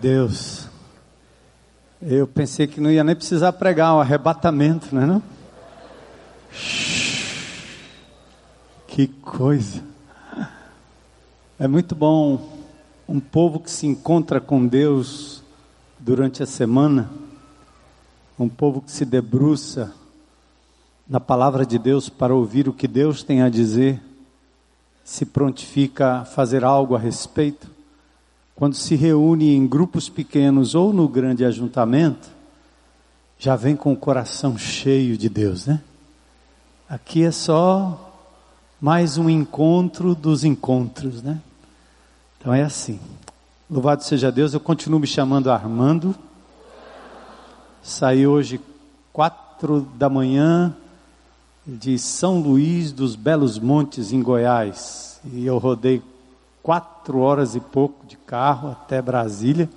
Deus. Eu pensei que não ia nem precisar pregar um arrebatamento, não é não? Que coisa. É muito bom um povo que se encontra com Deus durante a semana, um povo que se debruça na palavra de Deus para ouvir o que Deus tem a dizer, se prontifica a fazer algo a respeito quando se reúne em grupos pequenos ou no grande ajuntamento, já vem com o coração cheio de Deus, né? Aqui é só mais um encontro dos encontros, né? Então é assim. Louvado seja Deus, eu continuo me chamando Armando. Saí hoje quatro da manhã de São Luís dos Belos Montes, em Goiás. E eu rodei quatro horas e pouco de carro até Brasília.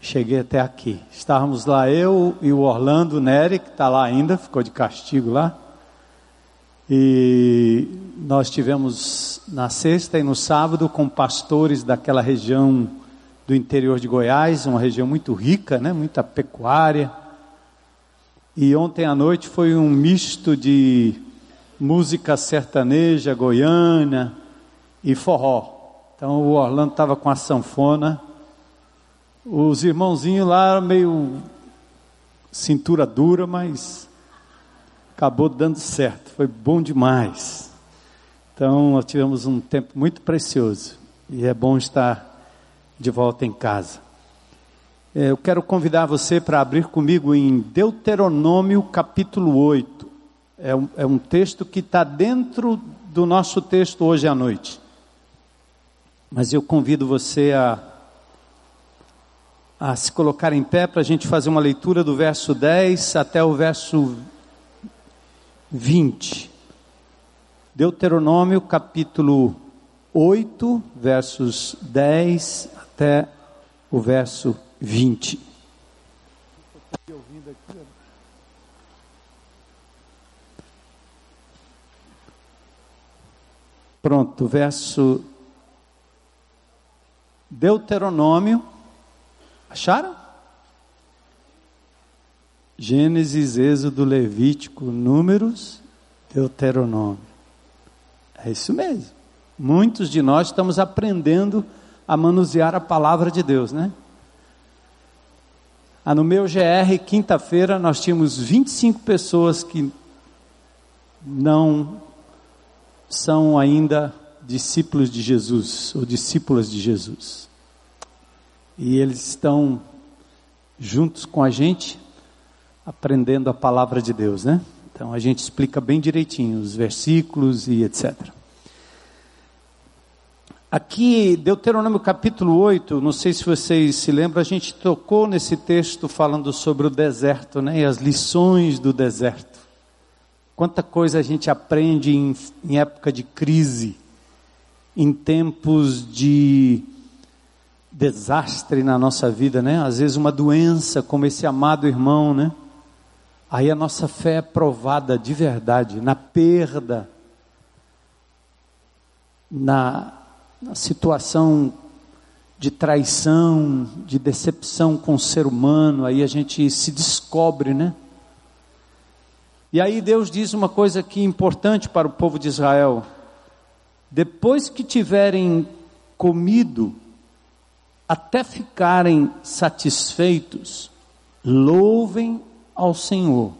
Cheguei até aqui. Estávamos lá eu e o Orlando Nery, que está lá ainda, ficou de castigo lá. E nós tivemos na sexta e no sábado com pastores daquela região do interior de Goiás, uma região muito rica, né, muita pecuária. E ontem à noite foi um misto de música sertaneja goiana, e forró. Então o Orlando estava com a sanfona. Os irmãozinhos lá meio cintura dura, mas acabou dando certo. Foi bom demais. Então nós tivemos um tempo muito precioso e é bom estar de volta em casa. É, eu quero convidar você para abrir comigo em Deuteronômio capítulo 8. É um, é um texto que está dentro do nosso texto hoje à noite. Mas eu convido você a, a se colocar em pé para a gente fazer uma leitura do verso 10 até o verso 20. Deuteronômio capítulo 8, versos 10 até o verso 20. Pronto, verso Deuteronômio. Acharam? Gênesis, Êxodo, Levítico, Números, Deuteronômio. É isso mesmo. Muitos de nós estamos aprendendo a manusear a palavra de Deus, né? Ah, no meu GR, quinta-feira, nós tínhamos 25 pessoas que não são ainda discípulos de Jesus, ou discípulas de Jesus. E eles estão juntos com a gente, aprendendo a palavra de Deus, né? Então a gente explica bem direitinho os versículos e etc. Aqui, Deuteronômio capítulo 8, não sei se vocês se lembram, a gente tocou nesse texto falando sobre o deserto, né? E as lições do deserto. Quanta coisa a gente aprende em, em época de crise em tempos de desastre na nossa vida, né? Às vezes uma doença, como esse amado irmão, né? Aí a nossa fé é provada de verdade, na perda, na, na situação de traição, de decepção com o ser humano, aí a gente se descobre, né? E aí Deus diz uma coisa aqui importante para o povo de Israel depois que tiverem comido, até ficarem satisfeitos, louvem ao Senhor.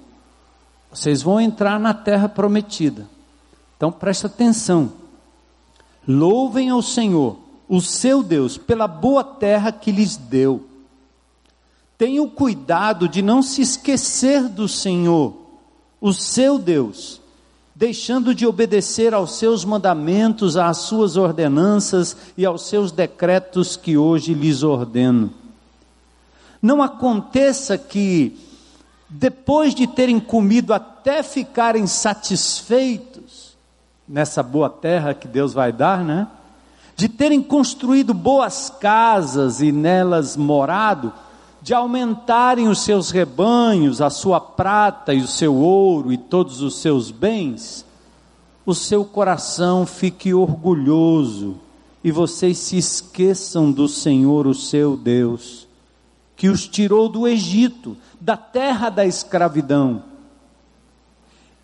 Vocês vão entrar na terra prometida. Então preste atenção. Louvem ao Senhor, o seu Deus, pela boa terra que lhes deu. Tenham cuidado de não se esquecer do Senhor, o seu Deus deixando de obedecer aos seus mandamentos, às suas ordenanças e aos seus decretos que hoje lhes ordeno. Não aconteça que, depois de terem comido até ficarem satisfeitos nessa boa terra que Deus vai dar, né? De terem construído boas casas e nelas morado, de aumentarem os seus rebanhos, a sua prata e o seu ouro e todos os seus bens, o seu coração fique orgulhoso e vocês se esqueçam do Senhor, o seu Deus, que os tirou do Egito, da terra da escravidão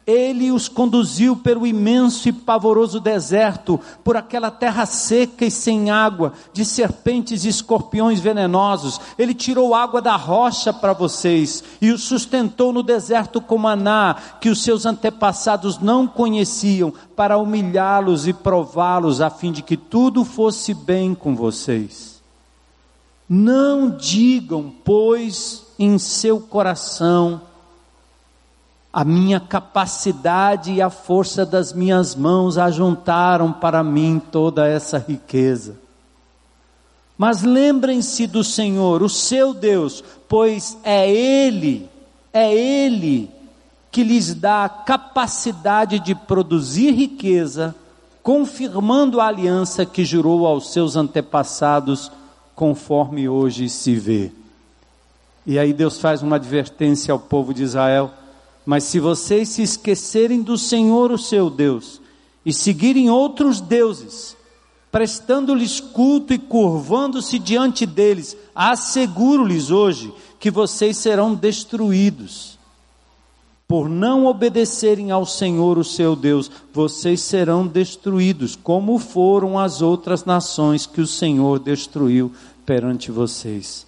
ele os conduziu pelo imenso e pavoroso deserto, por aquela terra seca e sem água, de serpentes e escorpiões venenosos. Ele tirou água da rocha para vocês e os sustentou no deserto com maná, que os seus antepassados não conheciam, para humilhá-los e prová-los, a fim de que tudo fosse bem com vocês. Não digam, pois, em seu coração, a minha capacidade e a força das minhas mãos ajuntaram para mim toda essa riqueza. Mas lembrem-se do Senhor, o seu Deus, pois é Ele, é Ele que lhes dá a capacidade de produzir riqueza, confirmando a aliança que jurou aos seus antepassados, conforme hoje se vê. E aí Deus faz uma advertência ao povo de Israel mas se vocês se esquecerem do Senhor, o seu Deus, e seguirem outros deuses, prestando-lhes culto e curvando-se diante deles, asseguro-lhes hoje que vocês serão destruídos. Por não obedecerem ao Senhor, o seu Deus, vocês serão destruídos, como foram as outras nações que o Senhor destruiu perante vocês.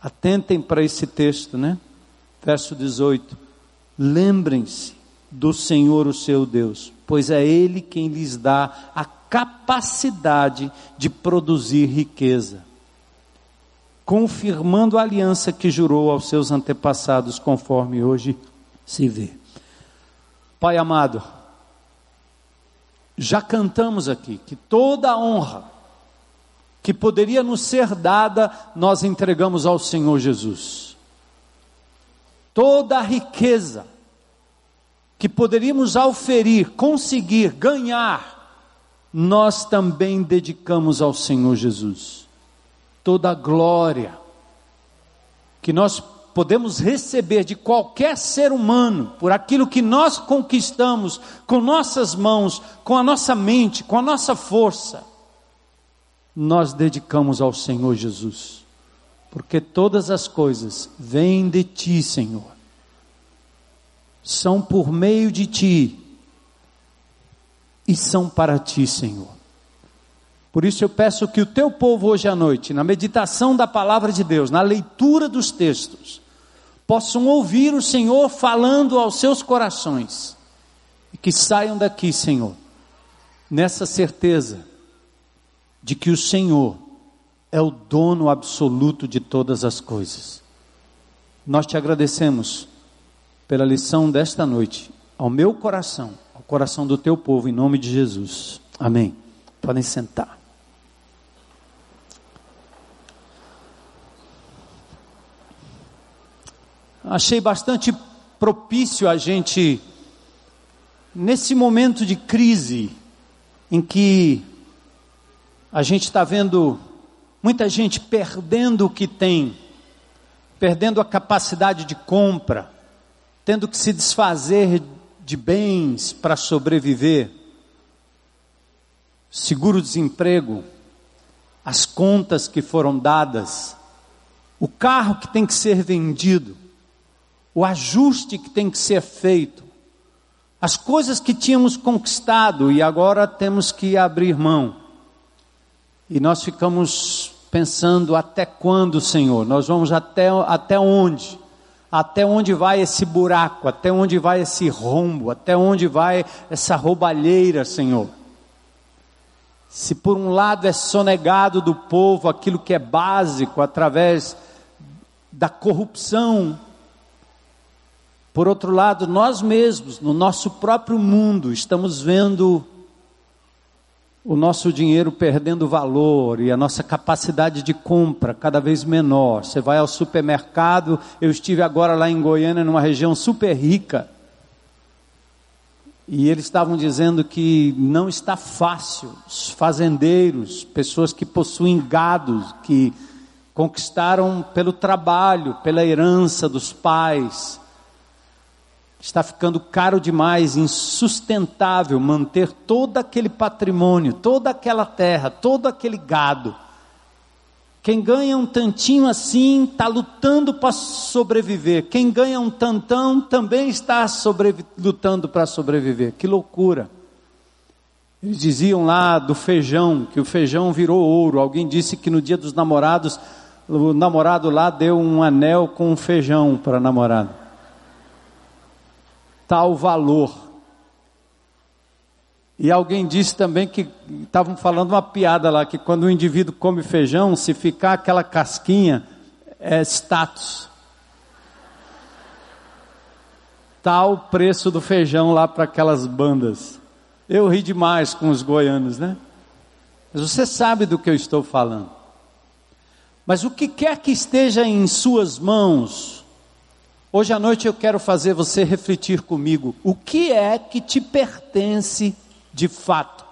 Atentem para esse texto, né? Verso 18 Lembrem-se do Senhor, o seu Deus, pois é Ele quem lhes dá a capacidade de produzir riqueza, confirmando a aliança que jurou aos seus antepassados, conforme hoje se vê. Pai amado, já cantamos aqui que toda a honra que poderia nos ser dada, nós entregamos ao Senhor Jesus toda a riqueza que poderíamos auferir, conseguir, ganhar, nós também dedicamos ao Senhor Jesus. Toda a glória que nós podemos receber de qualquer ser humano por aquilo que nós conquistamos com nossas mãos, com a nossa mente, com a nossa força, nós dedicamos ao Senhor Jesus porque todas as coisas vêm de ti, Senhor. São por meio de ti e são para ti, Senhor. Por isso eu peço que o teu povo hoje à noite, na meditação da palavra de Deus, na leitura dos textos, possam ouvir o Senhor falando aos seus corações e que saiam daqui, Senhor, nessa certeza de que o Senhor é o dono absoluto de todas as coisas. Nós te agradecemos pela lição desta noite, ao meu coração, ao coração do teu povo, em nome de Jesus. Amém. Podem sentar. Achei bastante propício a gente, nesse momento de crise, em que a gente está vendo Muita gente perdendo o que tem, perdendo a capacidade de compra, tendo que se desfazer de bens para sobreviver. Seguro-desemprego, as contas que foram dadas, o carro que tem que ser vendido, o ajuste que tem que ser feito, as coisas que tínhamos conquistado e agora temos que abrir mão. E nós ficamos pensando até quando, Senhor? Nós vamos até, até onde? Até onde vai esse buraco? Até onde vai esse rombo? Até onde vai essa roubalheira, Senhor? Se por um lado é sonegado do povo aquilo que é básico através da corrupção, por outro lado, nós mesmos, no nosso próprio mundo, estamos vendo o nosso dinheiro perdendo valor e a nossa capacidade de compra cada vez menor. Você vai ao supermercado, eu estive agora lá em Goiânia, numa região super rica, e eles estavam dizendo que não está fácil. Os fazendeiros, pessoas que possuem gados, que conquistaram pelo trabalho, pela herança dos pais, Está ficando caro demais, insustentável manter todo aquele patrimônio, toda aquela terra, todo aquele gado. Quem ganha um tantinho assim está lutando para sobreviver. Quem ganha um tantão também está lutando para sobreviver. Que loucura! Eles diziam lá do feijão, que o feijão virou ouro. Alguém disse que no dia dos namorados, o namorado lá deu um anel com um feijão para a namorada. Tal valor. E alguém disse também que estavam falando uma piada lá, que quando o indivíduo come feijão, se ficar aquela casquinha, é status. Tal preço do feijão lá para aquelas bandas. Eu ri demais com os goianos, né? Mas você sabe do que eu estou falando. Mas o que quer que esteja em suas mãos, hoje à noite eu quero fazer você refletir comigo. O que é que te pertence de fato?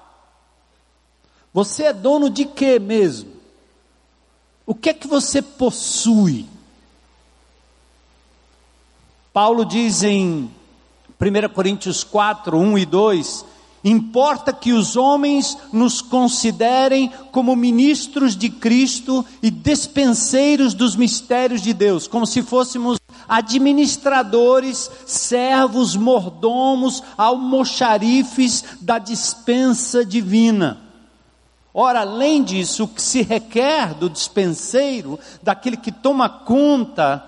Você é dono de quê mesmo? O que é que você possui? Paulo diz em 1 Coríntios 4, 1 e 2: Importa que os homens nos considerem como ministros de Cristo e despenseiros dos mistérios de Deus, como se fôssemos administradores, servos, mordomos, almoxarifes da dispensa divina. Ora, além disso, o que se requer do dispenseiro, daquele que toma conta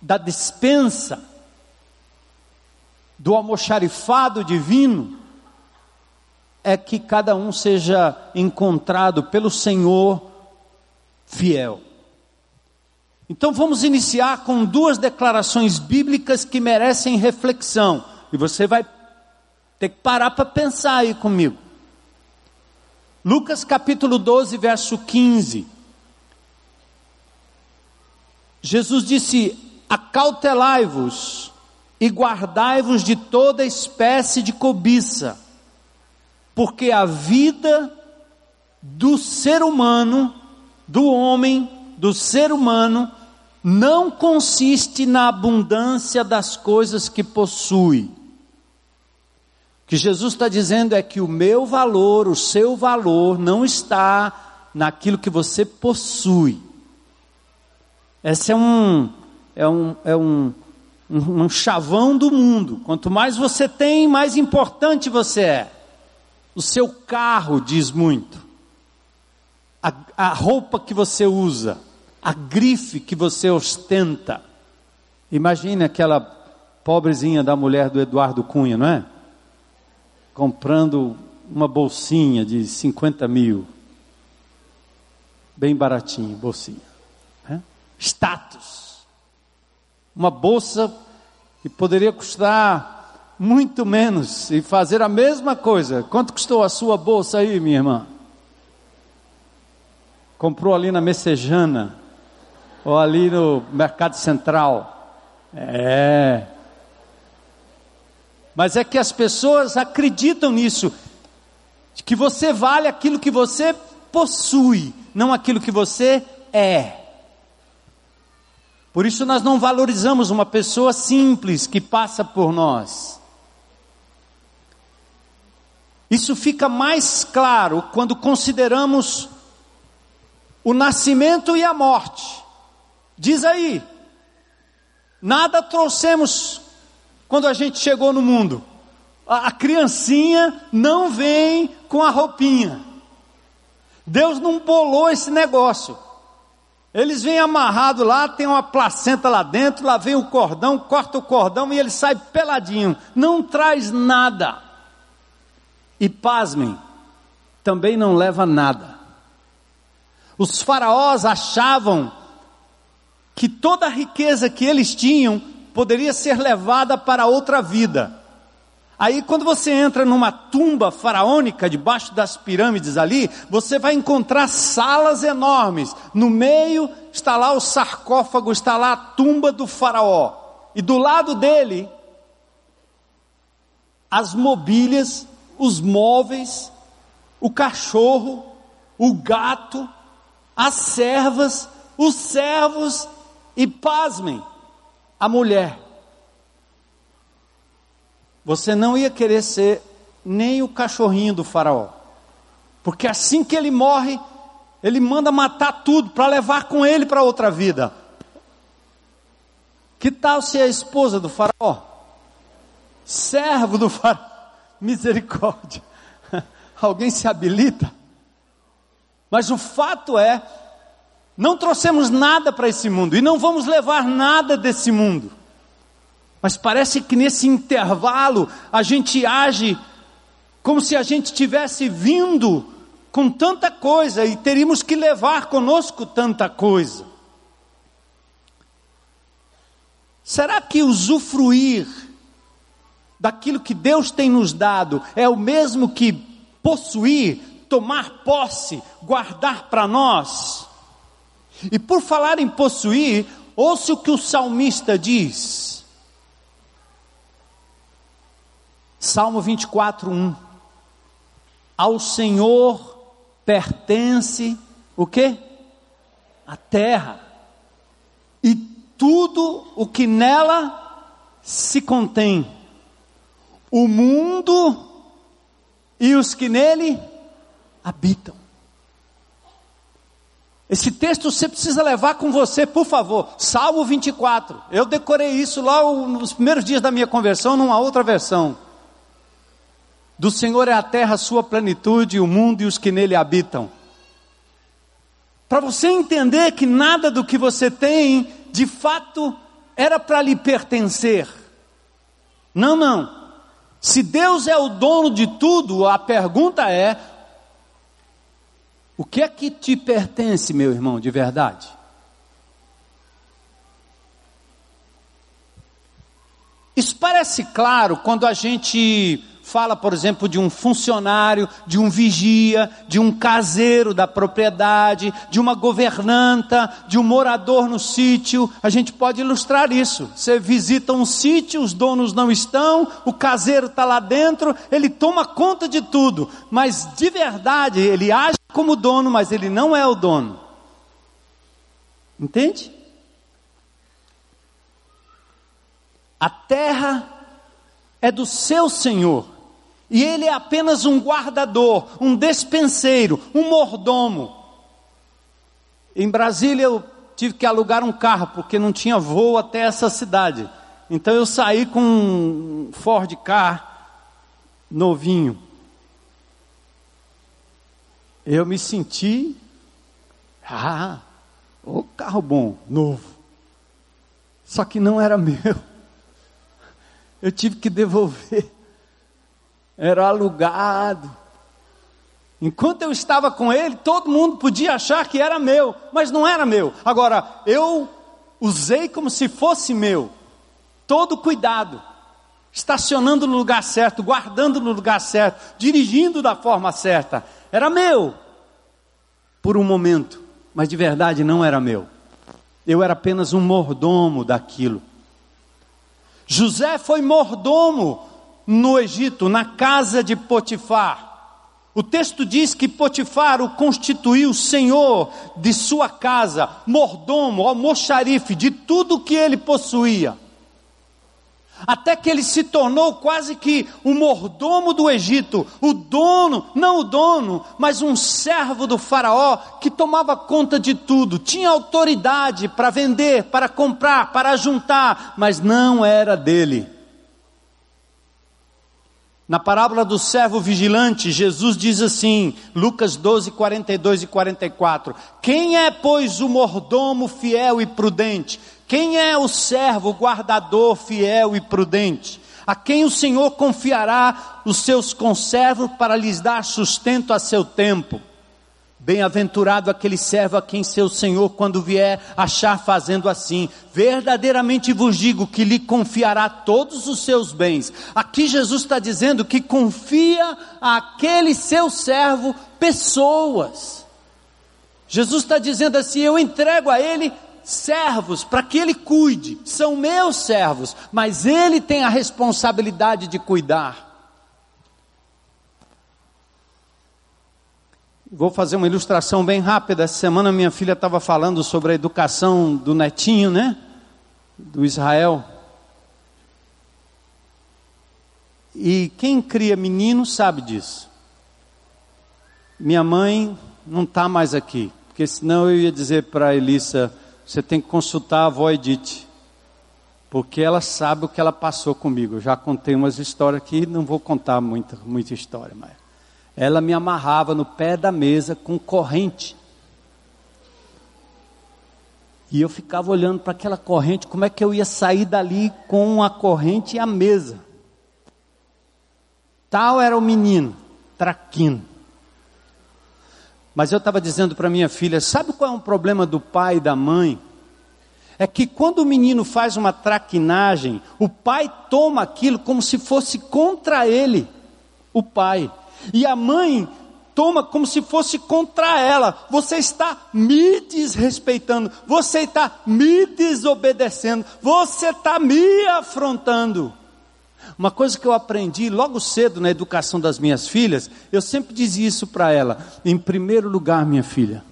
da dispensa, do almoxarifado divino, é que cada um seja encontrado pelo Senhor fiel. Então vamos iniciar com duas declarações bíblicas que merecem reflexão. E você vai ter que parar para pensar aí comigo. Lucas capítulo 12, verso 15. Jesus disse: Acautelai-vos e guardai-vos de toda espécie de cobiça porque a vida do ser humano, do homem, do ser humano, não consiste na abundância das coisas que possui. O que Jesus está dizendo é que o meu valor, o seu valor, não está naquilo que você possui. Esse é um, é um, é um, um, um chavão do mundo. Quanto mais você tem, mais importante você é. O seu carro diz muito. A, a roupa que você usa, a grife que você ostenta. Imagine aquela pobrezinha da mulher do Eduardo Cunha, não é? Comprando uma bolsinha de 50 mil. Bem baratinho, bolsinha. É? Status. Uma bolsa que poderia custar muito menos e fazer a mesma coisa. Quanto custou a sua bolsa aí, minha irmã? Comprou ali na Messejana ou ali no Mercado Central? É. Mas é que as pessoas acreditam nisso, que você vale aquilo que você possui, não aquilo que você é. Por isso nós não valorizamos uma pessoa simples que passa por nós. Isso fica mais claro quando consideramos o nascimento e a morte. Diz aí, nada trouxemos quando a gente chegou no mundo. A, a criancinha não vem com a roupinha. Deus não bolou esse negócio. Eles vêm amarrado lá, tem uma placenta lá dentro, lá vem o cordão, corta o cordão e ele sai peladinho. Não traz nada. E pasmem, também não leva nada. Os faraós achavam que toda a riqueza que eles tinham poderia ser levada para outra vida. Aí, quando você entra numa tumba faraônica, debaixo das pirâmides ali, você vai encontrar salas enormes. No meio está lá o sarcófago, está lá a tumba do faraó. E do lado dele, as mobílias os móveis, o cachorro, o gato, as servas, os servos e, pasmem, a mulher. você não ia querer ser nem o cachorrinho do faraó. Porque assim que ele morre, ele manda matar tudo para levar com ele para outra vida. Que tal ser a esposa do faraó? Servo do faraó? Misericórdia. Alguém se habilita? Mas o fato é, não trouxemos nada para esse mundo e não vamos levar nada desse mundo. Mas parece que nesse intervalo a gente age como se a gente tivesse vindo com tanta coisa e teríamos que levar conosco tanta coisa. Será que usufruir daquilo que Deus tem nos dado é o mesmo que possuir, tomar posse, guardar para nós? E por falar em possuir, ouça o que o salmista diz. Salmo 24, 1. Ao Senhor pertence o que? A terra e tudo o que nela se contém, o mundo e os que nele habitam. Esse texto você precisa levar com você, por favor. Salmo 24. Eu decorei isso lá nos primeiros dias da minha conversão, numa outra versão. Do Senhor é a terra, a sua plenitude, o mundo e os que nele habitam. Para você entender que nada do que você tem, de fato, era para lhe pertencer. Não, não. Se Deus é o dono de tudo, a pergunta é: o que é que te pertence, meu irmão, de verdade? Isso parece claro quando a gente fala, por exemplo, de um funcionário, de um vigia, de um caseiro da propriedade, de uma governanta, de um morador no sítio. A gente pode ilustrar isso. Você visita um sítio, os donos não estão, o caseiro está lá dentro, ele toma conta de tudo, mas de verdade ele age como dono, mas ele não é o dono. Entende? A terra é do seu Senhor. E ele é apenas um guardador, um despenseiro, um mordomo. Em Brasília eu tive que alugar um carro porque não tinha voo até essa cidade. Então eu saí com um Ford Car novinho. Eu me senti, ah, o carro bom, novo. Só que não era meu. Eu tive que devolver era alugado. Enquanto eu estava com ele, todo mundo podia achar que era meu, mas não era meu. Agora, eu usei como se fosse meu, todo cuidado, estacionando no lugar certo, guardando no lugar certo, dirigindo da forma certa. Era meu, por um momento, mas de verdade não era meu. Eu era apenas um mordomo daquilo. José foi mordomo no Egito, na casa de Potifar. O texto diz que Potifar o constituiu senhor de sua casa, mordomo, almoxarife de tudo que ele possuía. Até que ele se tornou quase que o mordomo do Egito, o dono, não o dono, mas um servo do Faraó que tomava conta de tudo, tinha autoridade para vender, para comprar, para juntar, mas não era dele. Na parábola do servo vigilante, Jesus diz assim, Lucas 12, 42 e 44: Quem é, pois, o mordomo fiel e prudente? Quem é o servo guardador fiel e prudente? A quem o Senhor confiará os seus conservos para lhes dar sustento a seu tempo? Bem-aventurado aquele servo a quem seu senhor, quando vier, achar fazendo assim. Verdadeiramente vos digo que lhe confiará todos os seus bens. Aqui Jesus está dizendo que confia àquele seu servo pessoas. Jesus está dizendo assim: eu entrego a ele servos para que ele cuide. São meus servos, mas ele tem a responsabilidade de cuidar. Vou fazer uma ilustração bem rápida. Essa semana minha filha estava falando sobre a educação do netinho, né? Do Israel. E quem cria menino sabe disso. Minha mãe não está mais aqui, porque senão eu ia dizer para a Elissa: você tem que consultar a avó Edith, porque ela sabe o que ela passou comigo. Eu já contei umas histórias aqui, não vou contar muita, muita história, mas ela me amarrava no pé da mesa com corrente. E eu ficava olhando para aquela corrente, como é que eu ia sair dali com a corrente e a mesa. Tal era o menino, traquino. Mas eu estava dizendo para minha filha: sabe qual é o problema do pai e da mãe? É que quando o menino faz uma traquinagem, o pai toma aquilo como se fosse contra ele, o pai. E a mãe toma como se fosse contra ela. Você está me desrespeitando, você está me desobedecendo, você está me afrontando. Uma coisa que eu aprendi logo cedo na educação das minhas filhas, eu sempre dizia isso para ela: em primeiro lugar, minha filha,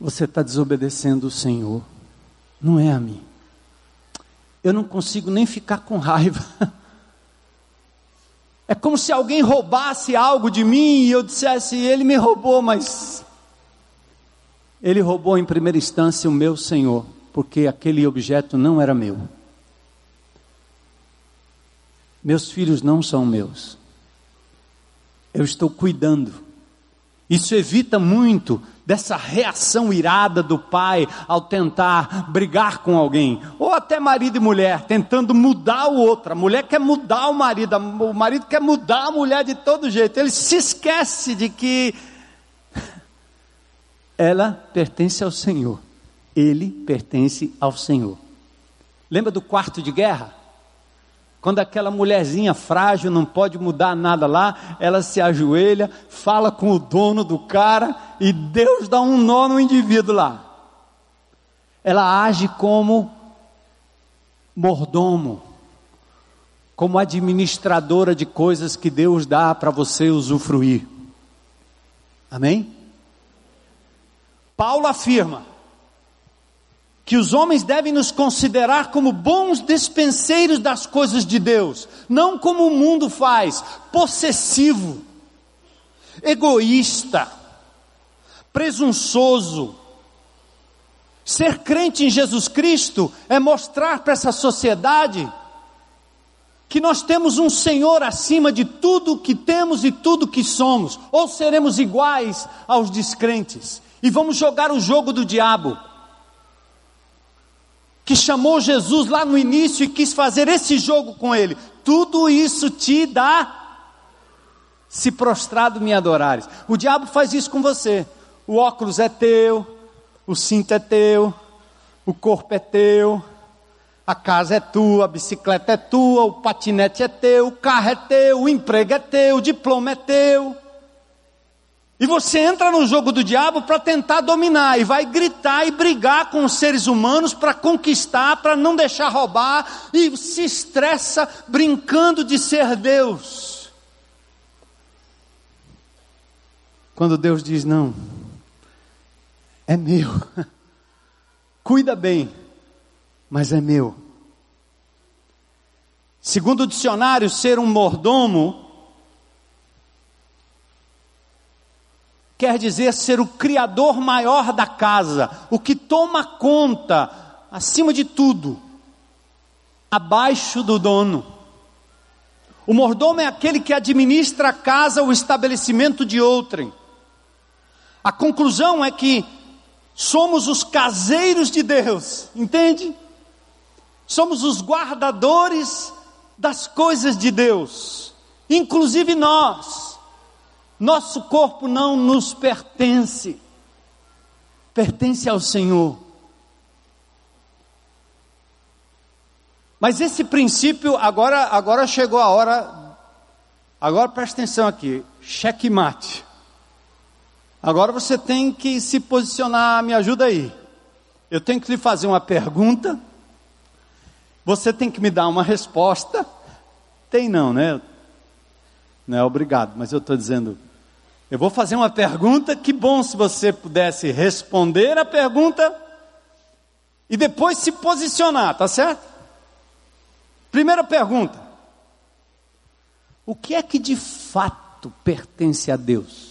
você está desobedecendo o Senhor, não é a mim. Eu não consigo nem ficar com raiva. É como se alguém roubasse algo de mim e eu dissesse: Ele me roubou, mas ele roubou em primeira instância o meu Senhor, porque aquele objeto não era meu. Meus filhos não são meus. Eu estou cuidando. Isso evita muito dessa reação irada do pai ao tentar brigar com alguém, ou até marido e mulher tentando mudar o outro. A mulher quer mudar o marido, o marido quer mudar a mulher de todo jeito. Ele se esquece de que ela pertence ao Senhor, ele pertence ao Senhor. Lembra do quarto de guerra? Quando aquela mulherzinha frágil não pode mudar nada lá, ela se ajoelha, fala com o dono do cara e Deus dá um nó no indivíduo lá. Ela age como mordomo, como administradora de coisas que Deus dá para você usufruir. Amém? Paulo afirma: que os homens devem nos considerar como bons dispenseiros das coisas de Deus, não como o mundo faz, possessivo, egoísta, presunçoso. Ser crente em Jesus Cristo é mostrar para essa sociedade que nós temos um Senhor acima de tudo que temos e tudo que somos, ou seremos iguais aos descrentes, e vamos jogar o jogo do diabo que chamou Jesus lá no início e quis fazer esse jogo com ele. Tudo isso te dá se prostrado me adorares. O diabo faz isso com você. O óculos é teu, o cinto é teu, o corpo é teu, a casa é tua, a bicicleta é tua, o patinete é teu, o carro é teu, o emprego é teu, o diploma é teu. E você entra no jogo do diabo para tentar dominar, e vai gritar e brigar com os seres humanos para conquistar, para não deixar roubar, e se estressa brincando de ser Deus. Quando Deus diz: Não, é meu, cuida bem, mas é meu. Segundo o dicionário, ser um mordomo quer dizer ser o criador maior da casa, o que toma conta, acima de tudo, abaixo do dono. O mordomo é aquele que administra a casa ou o estabelecimento de outrem. A conclusão é que somos os caseiros de Deus, entende? Somos os guardadores das coisas de Deus, inclusive nós. Nosso corpo não nos pertence, pertence ao Senhor. Mas esse princípio, agora, agora chegou a hora, agora presta atenção aqui, checkmate. Agora você tem que se posicionar, me ajuda aí. Eu tenho que lhe fazer uma pergunta, você tem que me dar uma resposta. Tem não, né? Não é obrigado, mas eu estou dizendo, eu vou fazer uma pergunta, que bom se você pudesse responder a pergunta e depois se posicionar, tá certo? Primeira pergunta: O que é que de fato pertence a Deus?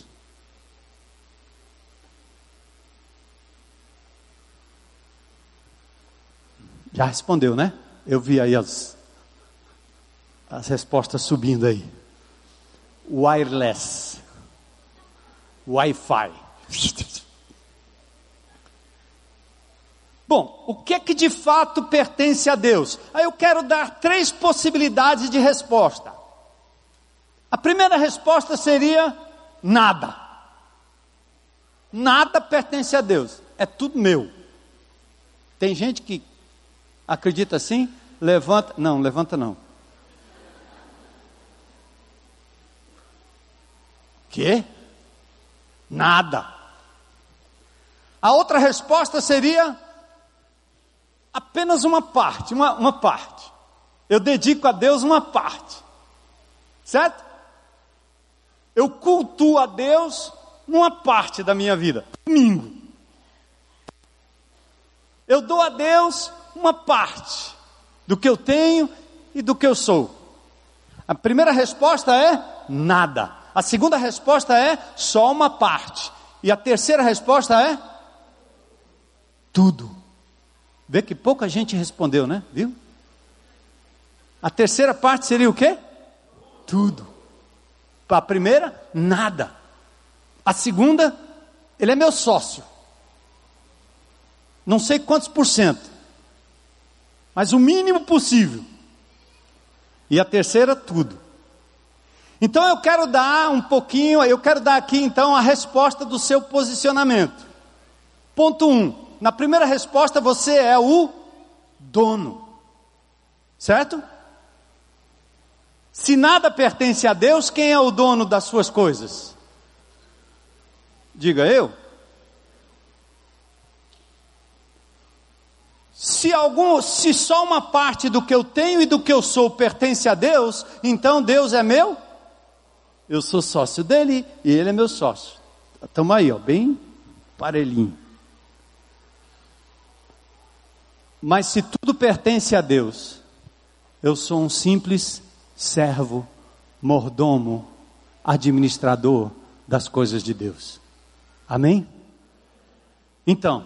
Já respondeu, né? Eu vi aí as, as respostas subindo aí. Wireless. Wi-Fi. Bom, o que é que de fato pertence a Deus? Aí eu quero dar três possibilidades de resposta. A primeira resposta seria nada. Nada pertence a Deus, é tudo meu. Tem gente que acredita assim? Levanta, não, levanta não. Que? Nada. A outra resposta seria apenas uma parte, uma, uma parte. Eu dedico a Deus uma parte. Certo? Eu cultuo a Deus numa parte da minha vida. Domingo. Eu dou a Deus uma parte do que eu tenho e do que eu sou. A primeira resposta é nada. A segunda resposta é só uma parte. E a terceira resposta é tudo. Vê que pouca gente respondeu, né? Viu? A terceira parte seria o quê? Tudo. A primeira, nada. A segunda, ele é meu sócio. Não sei quantos por cento, mas o mínimo possível. E a terceira, tudo. Então eu quero dar um pouquinho, eu quero dar aqui então a resposta do seu posicionamento. Ponto 1. Um, na primeira resposta você é o dono. Certo? Se nada pertence a Deus, quem é o dono das suas coisas? Diga eu. Se algum, se só uma parte do que eu tenho e do que eu sou pertence a Deus, então Deus é meu? Eu sou sócio dele e ele é meu sócio. Estamos aí, ó, bem parelhinho. Mas se tudo pertence a Deus, eu sou um simples servo, mordomo, administrador das coisas de Deus. Amém? Então,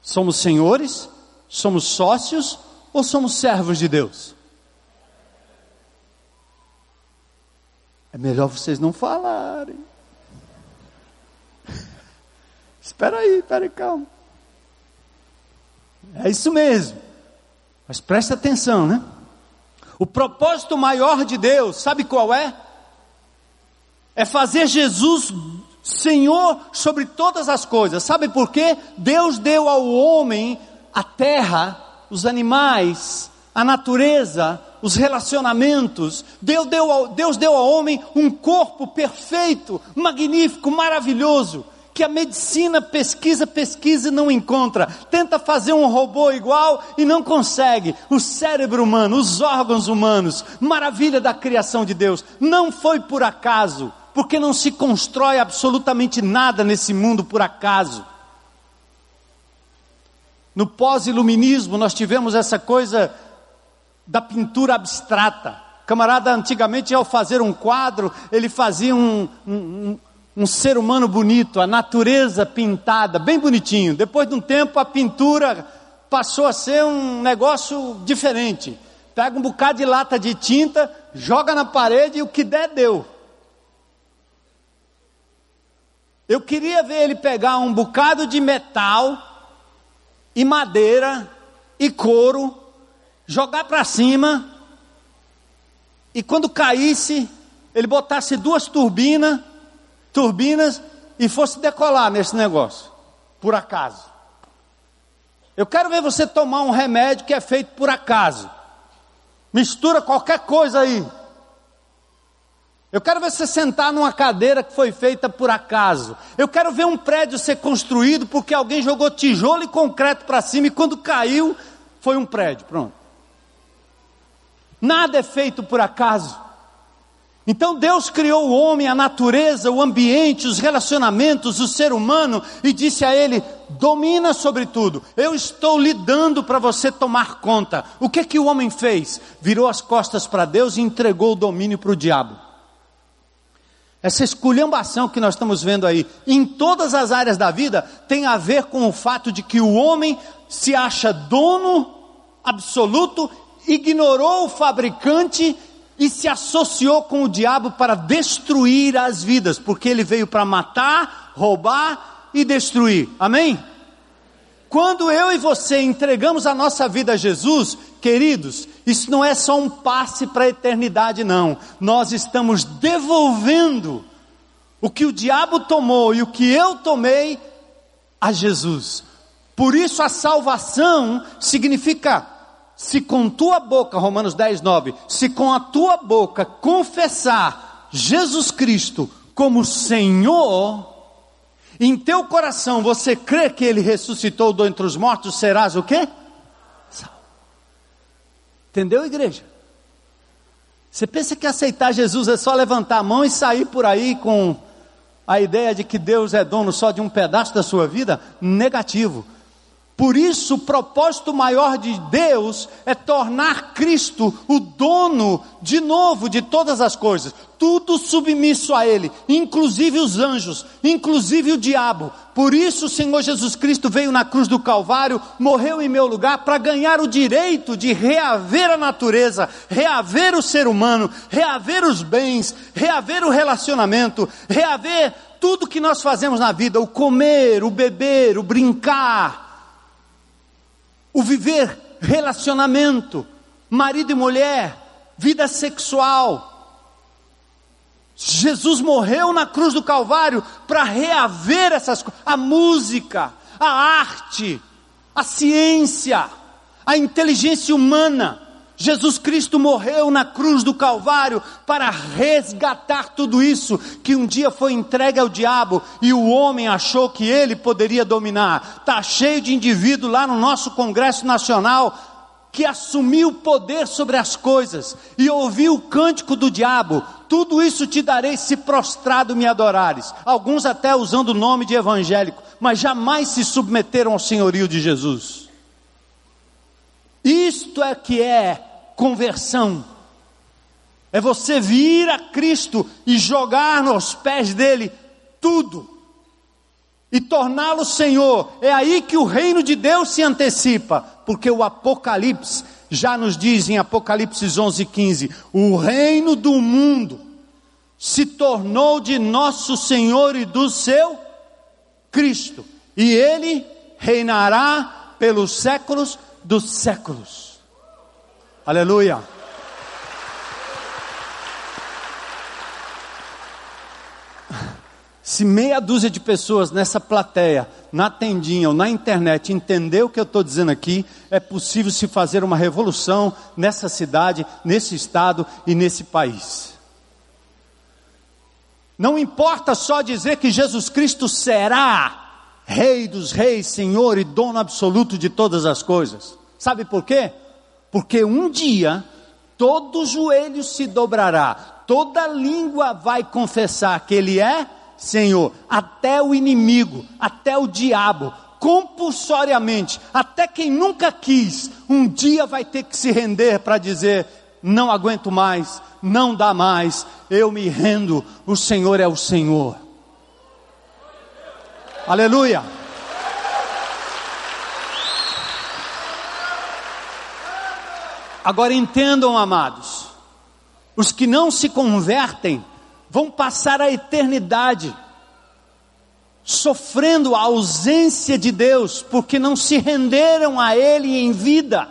somos senhores, somos sócios ou somos servos de Deus? É melhor vocês não falarem. espera aí, espera aí, calma. É isso mesmo. Mas preste atenção, né? O propósito maior de Deus, sabe qual é? É fazer Jesus Senhor sobre todas as coisas. Sabe por quê? Deus deu ao homem a terra, os animais, a natureza, os relacionamentos. Deus deu ao, Deus deu ao homem um corpo perfeito, magnífico, maravilhoso que a medicina pesquisa, pesquisa e não encontra. Tenta fazer um robô igual e não consegue. O cérebro humano, os órgãos humanos, maravilha da criação de Deus. Não foi por acaso, porque não se constrói absolutamente nada nesse mundo por acaso. No pós-iluminismo, nós tivemos essa coisa da pintura abstrata. Camarada, antigamente, ao fazer um quadro, ele fazia um, um, um ser humano bonito, a natureza pintada, bem bonitinho. Depois de um tempo, a pintura passou a ser um negócio diferente. Pega um bocado de lata de tinta, joga na parede e o que der, deu. Eu queria ver ele pegar um bocado de metal e madeira e couro, jogar para cima e quando caísse, ele botasse duas turbinas turbinas e fosse decolar nesse negócio, por acaso. Eu quero ver você tomar um remédio que é feito por acaso. Mistura qualquer coisa aí. Eu quero ver você sentar numa cadeira que foi feita por acaso. Eu quero ver um prédio ser construído porque alguém jogou tijolo e concreto para cima e quando caiu foi um prédio. Pronto. Nada é feito por acaso. Então Deus criou o homem, a natureza, o ambiente, os relacionamentos, o ser humano e disse a ele: domina sobre tudo. Eu estou lhe dando para você tomar conta. O que que o homem fez? Virou as costas para Deus e entregou o domínio para o diabo. Essa esculhambação que nós estamos vendo aí, em todas as áreas da vida, tem a ver com o fato de que o homem se acha dono absoluto, ignorou o fabricante e se associou com o diabo para destruir as vidas, porque ele veio para matar, roubar e destruir. Amém? Quando eu e você entregamos a nossa vida a Jesus, queridos, isso não é só um passe para a eternidade, não. Nós estamos devolvendo o que o diabo tomou e o que eu tomei a Jesus. Por isso a salvação significa se com tua boca, Romanos 10, 9, se com a tua boca confessar Jesus Cristo como Senhor, em teu coração você crê que Ele ressuscitou do entre os mortos, serás o quê? Salvo. Entendeu, igreja? Você pensa que aceitar Jesus é só levantar a mão e sair por aí com a ideia de que Deus é dono só de um pedaço da sua vida? Negativo. Por isso, o propósito maior de Deus é tornar Cristo o dono de novo de todas as coisas, tudo submisso a Ele, inclusive os anjos, inclusive o diabo. Por isso, o Senhor Jesus Cristo veio na cruz do Calvário, morreu em meu lugar para ganhar o direito de reaver a natureza, reaver o ser humano, reaver os bens, reaver o relacionamento, reaver tudo que nós fazemos na vida: o comer, o beber, o brincar o viver relacionamento, marido e mulher, vida sexual. Jesus morreu na cruz do Calvário para reaver essas coisas, a música, a arte, a ciência, a inteligência humana. Jesus Cristo morreu na cruz do Calvário para resgatar tudo isso que um dia foi entregue ao diabo e o homem achou que ele poderia dominar. Está cheio de indivíduos lá no nosso Congresso Nacional que assumiu o poder sobre as coisas e ouviu o cântico do diabo. Tudo isso te darei se prostrado me adorares. Alguns até usando o nome de evangélico, mas jamais se submeteram ao senhorio de Jesus. Isto é que é conversão. É você vir a Cristo e jogar nos pés dele tudo e torná-lo Senhor. É aí que o reino de Deus se antecipa, porque o Apocalipse já nos diz em Apocalipse 11:15, o reino do mundo se tornou de nosso Senhor e do seu Cristo, e ele reinará pelos séculos dos séculos. Aleluia. Se meia dúzia de pessoas nessa plateia, na tendinha ou na internet entender o que eu estou dizendo aqui, é possível se fazer uma revolução nessa cidade, nesse estado e nesse país. Não importa só dizer que Jesus Cristo será Rei dos Reis, Senhor e dono absoluto de todas as coisas. Sabe por quê? Porque um dia todo joelho se dobrará, toda língua vai confessar que Ele é Senhor, até o inimigo, até o diabo, compulsoriamente, até quem nunca quis, um dia vai ter que se render para dizer: não aguento mais, não dá mais, eu me rendo, o Senhor é o Senhor. Aleluia. Agora entendam, amados, os que não se convertem vão passar a eternidade sofrendo a ausência de Deus, porque não se renderam a Ele em vida.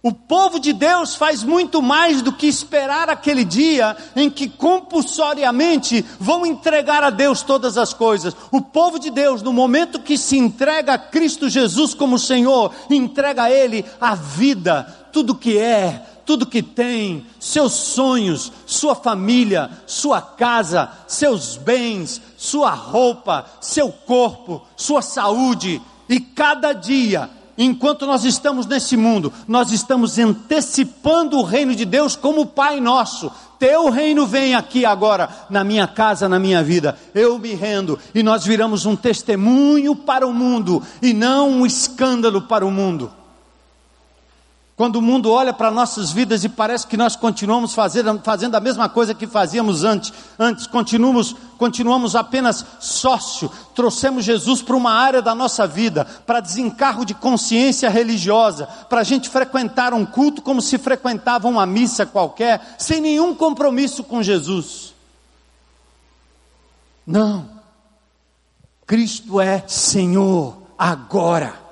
O povo de Deus faz muito mais do que esperar aquele dia em que compulsoriamente vão entregar a Deus todas as coisas. O povo de Deus, no momento que se entrega a Cristo Jesus como Senhor, entrega a Ele a vida, tudo que é, tudo que tem, seus sonhos, sua família, sua casa, seus bens, sua roupa, seu corpo, sua saúde, e cada dia enquanto nós estamos nesse mundo, nós estamos antecipando o reino de Deus como Pai nosso. Teu reino vem aqui agora, na minha casa, na minha vida. Eu me rendo e nós viramos um testemunho para o mundo e não um escândalo para o mundo. Quando o mundo olha para nossas vidas e parece que nós continuamos fazendo, fazendo a mesma coisa que fazíamos antes, antes continuamos, continuamos apenas sócio, trouxemos Jesus para uma área da nossa vida, para desencargo de consciência religiosa, para a gente frequentar um culto como se frequentava uma missa qualquer, sem nenhum compromisso com Jesus. Não, Cristo é Senhor agora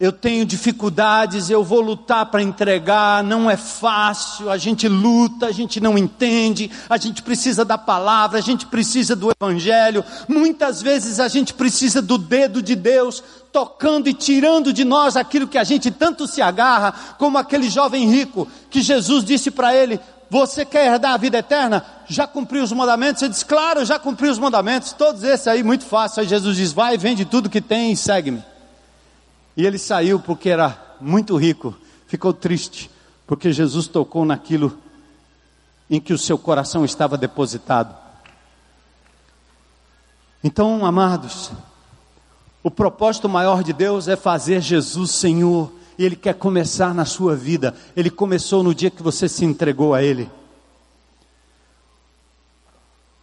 eu tenho dificuldades, eu vou lutar para entregar, não é fácil, a gente luta, a gente não entende, a gente precisa da palavra, a gente precisa do evangelho, muitas vezes a gente precisa do dedo de Deus tocando e tirando de nós aquilo que a gente tanto se agarra, como aquele jovem rico que Jesus disse para ele: Você quer herdar a vida eterna? Já cumpriu os mandamentos? Ele disse: Claro, já cumpri os mandamentos, todos esses aí, muito fácil. Aí Jesus diz: Vai, vende tudo que tem e segue-me. E ele saiu porque era muito rico, ficou triste, porque Jesus tocou naquilo em que o seu coração estava depositado. Então, amados, o propósito maior de Deus é fazer Jesus Senhor, e Ele quer começar na sua vida. Ele começou no dia que você se entregou a Ele.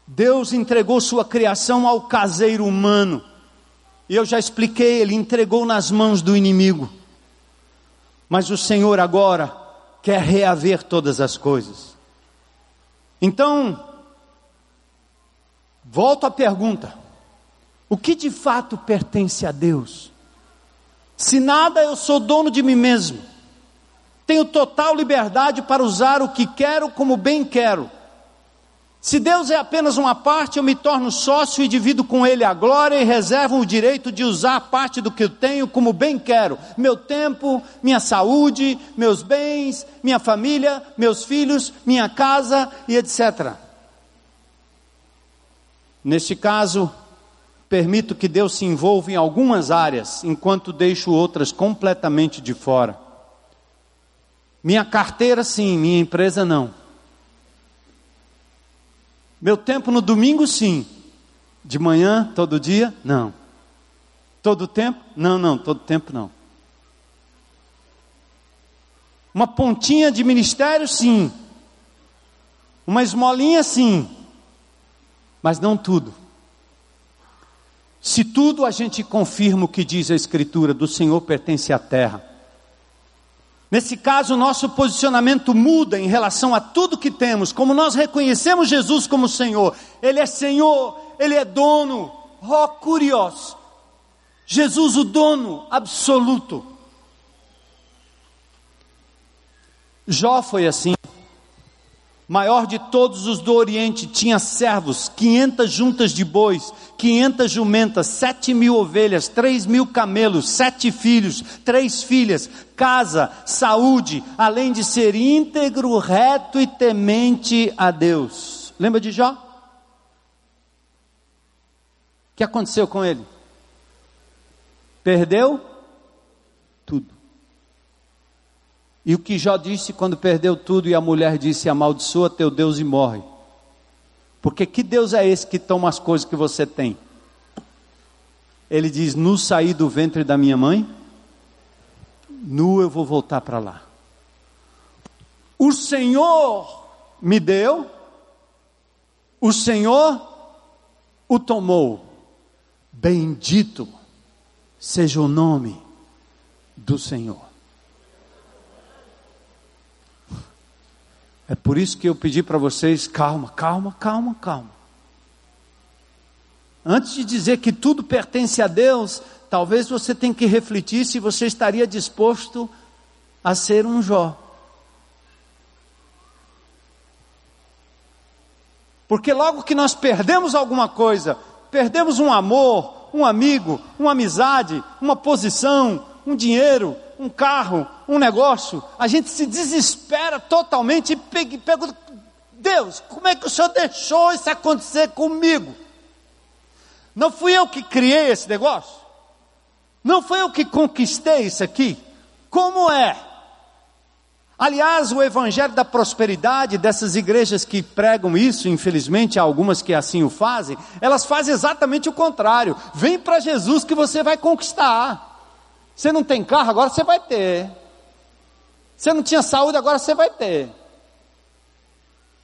Deus entregou sua criação ao caseiro humano. E eu já expliquei, ele entregou nas mãos do inimigo. Mas o Senhor agora quer reaver todas as coisas. Então, volto à pergunta: o que de fato pertence a Deus? Se nada eu sou dono de mim mesmo, tenho total liberdade para usar o que quero como bem quero. Se Deus é apenas uma parte, eu me torno sócio e divido com Ele a glória e reservo o direito de usar parte do que eu tenho como bem quero: meu tempo, minha saúde, meus bens, minha família, meus filhos, minha casa e etc. Neste caso, permito que Deus se envolva em algumas áreas, enquanto deixo outras completamente de fora. Minha carteira, sim, minha empresa, não. Meu tempo no domingo, sim. De manhã, todo dia? Não. Todo tempo? Não, não, todo tempo não. Uma pontinha de ministério, sim. Uma esmolinha, sim. Mas não tudo. Se tudo a gente confirma o que diz a Escritura, do Senhor pertence à terra. Nesse caso, nosso posicionamento muda em relação a tudo que temos, como nós reconhecemos Jesus como Senhor. Ele é Senhor, Ele é dono. Oh, curioso. Jesus, o dono absoluto. Jó foi assim maior de todos os do Oriente, tinha servos, 500 juntas de bois, 500 jumentas, sete mil ovelhas, três mil camelos, sete filhos, três filhas, casa, saúde, além de ser íntegro, reto e temente a Deus. Lembra de Jó? O que aconteceu com ele? Perdeu tudo. E o que Jó disse quando perdeu tudo e a mulher disse: Amaldiçoa teu Deus e morre. Porque que Deus é esse que toma as coisas que você tem? Ele diz: Nu saí do ventre da minha mãe, nu eu vou voltar para lá. O Senhor me deu, o Senhor o tomou. Bendito seja o nome do Senhor. É por isso que eu pedi para vocês calma, calma, calma, calma. Antes de dizer que tudo pertence a Deus, talvez você tenha que refletir se você estaria disposto a ser um Jó. Porque logo que nós perdemos alguma coisa, perdemos um amor, um amigo, uma amizade, uma posição, um dinheiro, um carro, um negócio, a gente se desespera totalmente e pergunta: Deus, como é que o Senhor deixou isso acontecer comigo? Não fui eu que criei esse negócio? Não foi eu que conquistei isso aqui? Como é? Aliás, o evangelho da prosperidade dessas igrejas que pregam isso, infelizmente há algumas que assim o fazem, elas fazem exatamente o contrário. Vem para Jesus que você vai conquistar. Você não tem carro, agora você vai ter. Você não tinha saúde, agora você vai ter.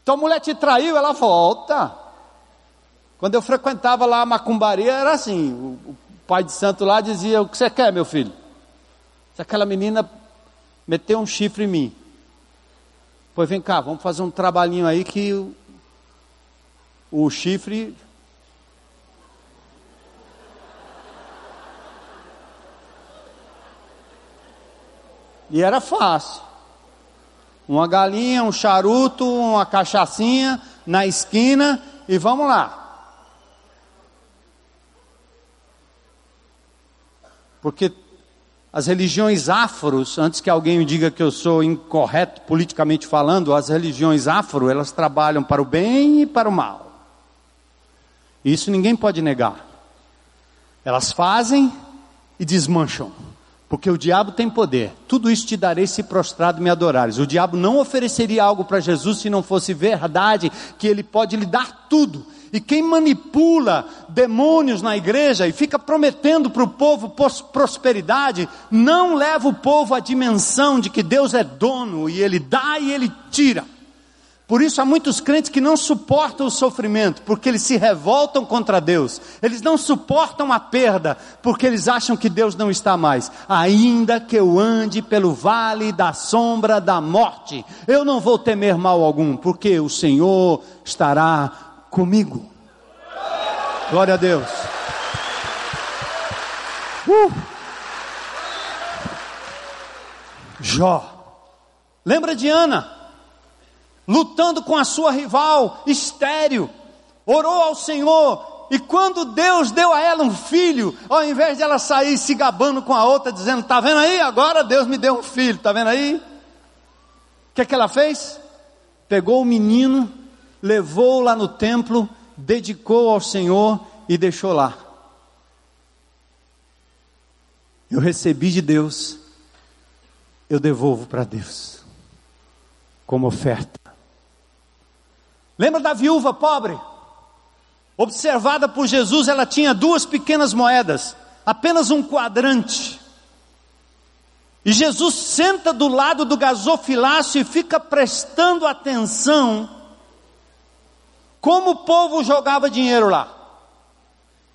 Então a mulher te traiu, ela volta. Quando eu frequentava lá a macumbaria, era assim: o, o pai de santo lá dizia: O que você quer, meu filho? Se aquela menina meteu um chifre em mim, Pois vem cá, vamos fazer um trabalhinho aí que o, o chifre. E era fácil. Uma galinha, um charuto, uma cachaçinha na esquina e vamos lá. Porque as religiões afros, antes que alguém me diga que eu sou incorreto politicamente falando, as religiões afro, elas trabalham para o bem e para o mal. Isso ninguém pode negar. Elas fazem e desmancham. Porque o diabo tem poder. Tudo isso te darei se prostrado me adorares. O diabo não ofereceria algo para Jesus se não fosse verdade que ele pode lhe dar tudo. E quem manipula demônios na igreja e fica prometendo para o povo prosperidade, não leva o povo à dimensão de que Deus é dono e Ele dá e Ele tira. Por isso há muitos crentes que não suportam o sofrimento, porque eles se revoltam contra Deus. Eles não suportam a perda, porque eles acham que Deus não está mais. Ainda que eu ande pelo vale da sombra da morte, eu não vou temer mal algum, porque o Senhor estará comigo. Glória a Deus. Uh. Jó. Lembra de Ana? Lutando com a sua rival, estéreo. Orou ao Senhor. E quando Deus deu a ela um filho, ao invés de ela sair se gabando com a outra, dizendo: Está vendo aí? Agora Deus me deu um filho. Está vendo aí? O que, é que ela fez? Pegou o menino levou lá no templo, dedicou ao Senhor e deixou lá. Eu recebi de Deus, eu devolvo para Deus, como oferta. Lembra da viúva pobre? Observada por Jesus, ela tinha duas pequenas moedas, apenas um quadrante. E Jesus senta do lado do gasofilácio e fica prestando atenção como o povo jogava dinheiro lá.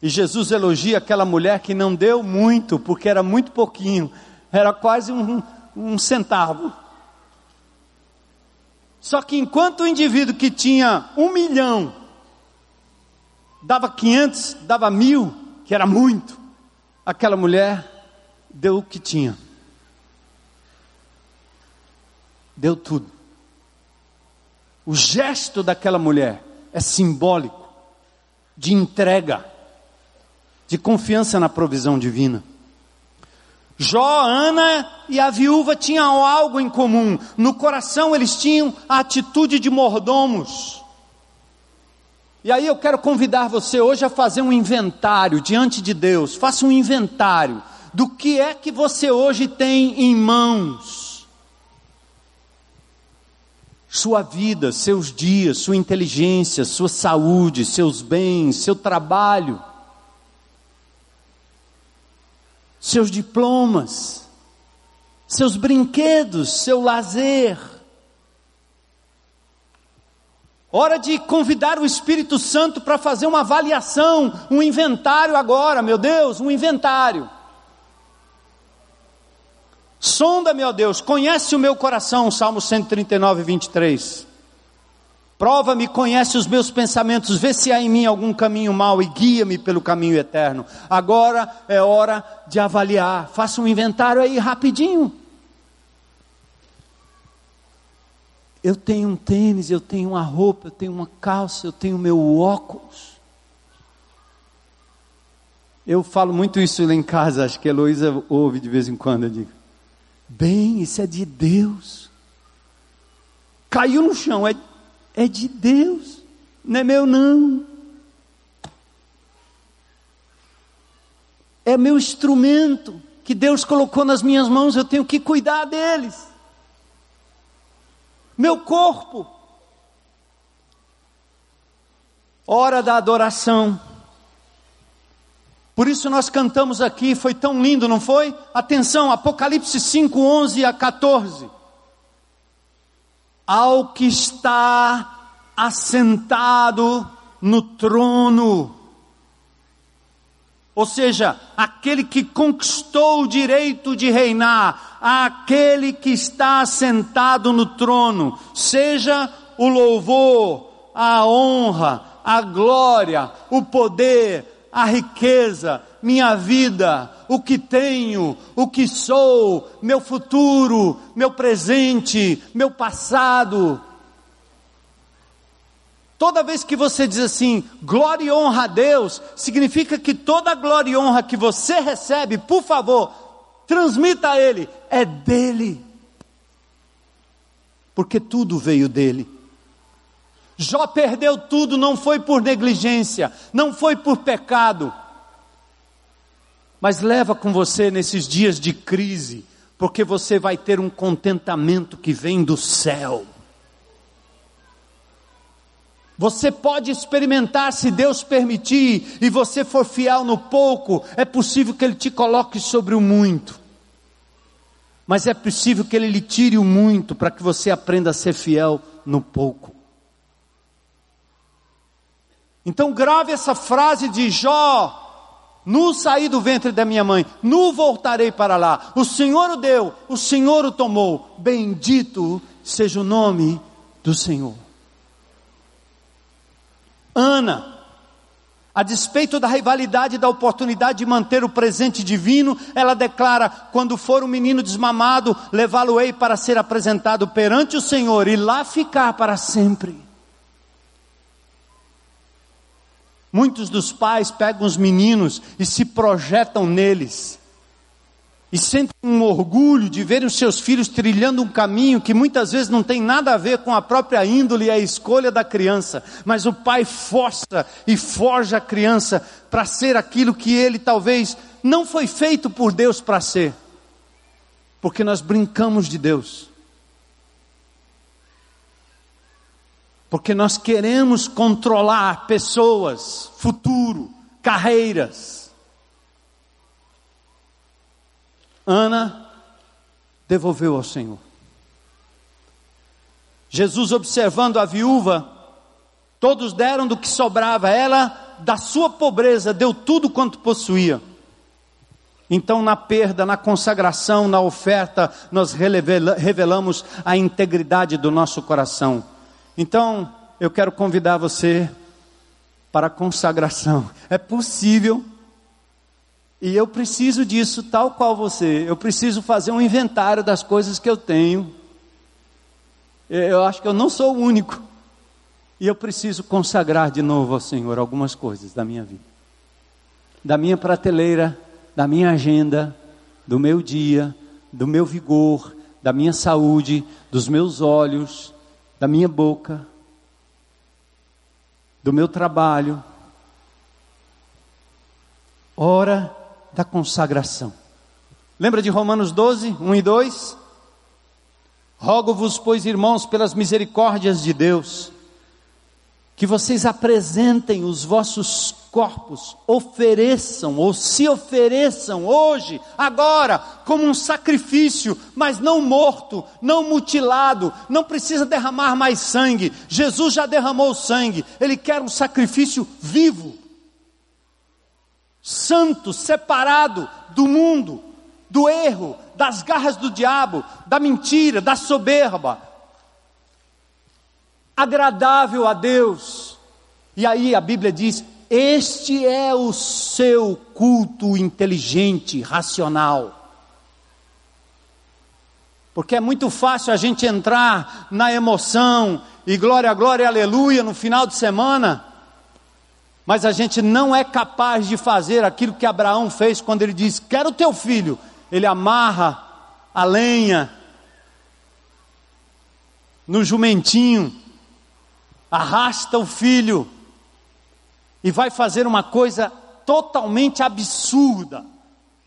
E Jesus elogia aquela mulher que não deu muito, porque era muito pouquinho, era quase um, um centavo. Só que enquanto o indivíduo que tinha um milhão dava quinhentos, dava mil, que era muito, aquela mulher deu o que tinha. Deu tudo. O gesto daquela mulher é simbólico de entrega, de confiança na provisão divina. Jó, Ana e a viúva tinham algo em comum. No coração eles tinham a atitude de mordomos. E aí eu quero convidar você hoje a fazer um inventário diante de Deus. Faça um inventário do que é que você hoje tem em mãos sua vida, seus dias, sua inteligência, sua saúde, seus bens, seu trabalho, seus diplomas, seus brinquedos, seu lazer. Hora de convidar o Espírito Santo para fazer uma avaliação, um inventário agora, meu Deus, um inventário. Sonda-me, ó Deus, conhece o meu coração, Salmo 139, 23. Prova-me, conhece os meus pensamentos, vê se há em mim algum caminho mau e guia-me pelo caminho eterno. Agora é hora de avaliar. Faça um inventário aí rapidinho. Eu tenho um tênis, eu tenho uma roupa, eu tenho uma calça, eu tenho meu óculos. Eu falo muito isso lá em casa, acho que a Heloísa ouve de vez em quando, eu digo. Bem, isso é de Deus. Caiu no chão, é, é de Deus, não é meu não. É meu instrumento que Deus colocou nas minhas mãos, eu tenho que cuidar deles. Meu corpo. Hora da adoração. Por isso nós cantamos aqui, foi tão lindo, não foi? Atenção, Apocalipse 5, 11 a 14. Ao que está assentado no trono, ou seja, aquele que conquistou o direito de reinar, aquele que está assentado no trono, seja o louvor, a honra, a glória, o poder, a riqueza, minha vida, o que tenho, o que sou, meu futuro, meu presente, meu passado. Toda vez que você diz assim, glória e honra a Deus, significa que toda glória e honra que você recebe, por favor, transmita a Ele, é dele. Porque tudo veio dele. Jó perdeu tudo, não foi por negligência, não foi por pecado. Mas leva com você nesses dias de crise, porque você vai ter um contentamento que vem do céu. Você pode experimentar se Deus permitir e você for fiel no pouco, é possível que Ele te coloque sobre o muito. Mas é possível que Ele lhe tire o muito para que você aprenda a ser fiel no pouco. Então grave essa frase de Jó: Nu saí do ventre da minha mãe, nu voltarei para lá. O Senhor o deu, o Senhor o tomou. Bendito seja o nome do Senhor. Ana, a despeito da rivalidade e da oportunidade de manter o presente divino, ela declara: quando for um menino desmamado, levá-lo-ei para ser apresentado perante o Senhor e lá ficar para sempre. Muitos dos pais pegam os meninos e se projetam neles. E sentem um orgulho de verem os seus filhos trilhando um caminho que muitas vezes não tem nada a ver com a própria índole e a escolha da criança, mas o pai força e forja a criança para ser aquilo que ele talvez não foi feito por Deus para ser, porque nós brincamos de Deus. Porque nós queremos controlar pessoas, futuro, carreiras. Ana devolveu ao Senhor. Jesus observando a viúva, todos deram do que sobrava, ela da sua pobreza deu tudo quanto possuía. Então, na perda, na consagração, na oferta, nós revelamos a integridade do nosso coração. Então, eu quero convidar você para a consagração. É possível, e eu preciso disso, tal qual você. Eu preciso fazer um inventário das coisas que eu tenho. Eu acho que eu não sou o único. E eu preciso consagrar de novo ao Senhor algumas coisas da minha vida, da minha prateleira, da minha agenda, do meu dia, do meu vigor, da minha saúde, dos meus olhos, da minha boca, do meu trabalho. Hora da consagração. Lembra de Romanos 12, 1 e 2? Rogo-vos, pois, irmãos, pelas misericórdias de Deus, que vocês apresentem os vossos corpos, ofereçam ou se ofereçam hoje, agora, como um sacrifício, mas não morto, não mutilado, não precisa derramar mais sangue. Jesus já derramou sangue, ele quer um sacrifício vivo, santo, separado do mundo, do erro, das garras do diabo, da mentira, da soberba agradável a Deus. E aí a Bíblia diz: este é o seu culto inteligente, racional. Porque é muito fácil a gente entrar na emoção e glória, glória, aleluia no final de semana, mas a gente não é capaz de fazer aquilo que Abraão fez quando ele diz: Quero teu filho. Ele amarra a lenha no jumentinho arrasta o filho e vai fazer uma coisa totalmente absurda,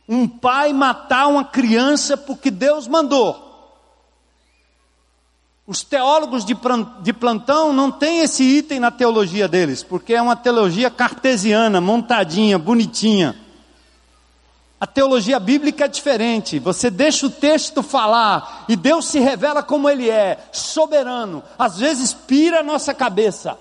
um pai matar uma criança porque Deus mandou. Os teólogos de plantão não têm esse item na teologia deles, porque é uma teologia cartesiana, montadinha, bonitinha. A teologia bíblica é diferente. Você deixa o texto falar e Deus se revela como Ele é, soberano. Às vezes pira a nossa cabeça.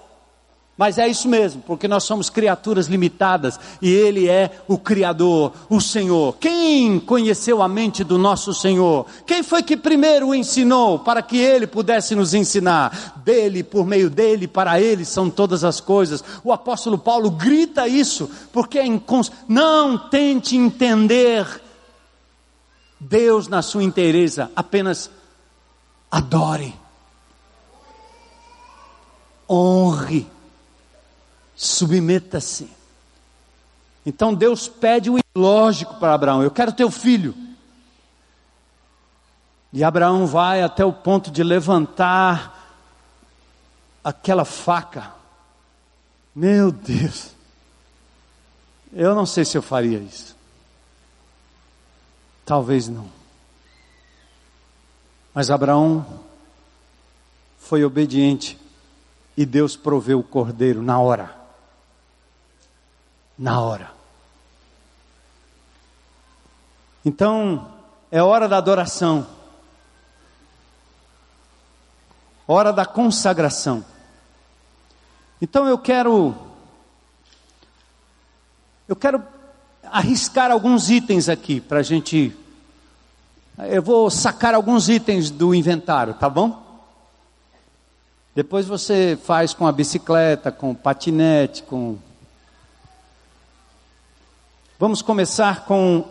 Mas é isso mesmo, porque nós somos criaturas limitadas e Ele é o Criador, o Senhor. Quem conheceu a mente do nosso Senhor? Quem foi que primeiro o ensinou para que Ele pudesse nos ensinar? Dele, por meio dele, para Ele são todas as coisas. O apóstolo Paulo grita isso, porque é incons... não tente entender Deus na sua inteireza, apenas adore, honre submeta-se. Então Deus pede o ilógico para Abraão: Eu quero teu filho. E Abraão vai até o ponto de levantar aquela faca. Meu Deus, eu não sei se eu faria isso. Talvez não. Mas Abraão foi obediente e Deus proveu o cordeiro na hora na hora. Então, é hora da adoração, hora da consagração. Então eu quero, eu quero arriscar alguns itens aqui para a gente. Eu vou sacar alguns itens do inventário, tá bom? Depois você faz com a bicicleta, com o patinete, com Vamos começar com,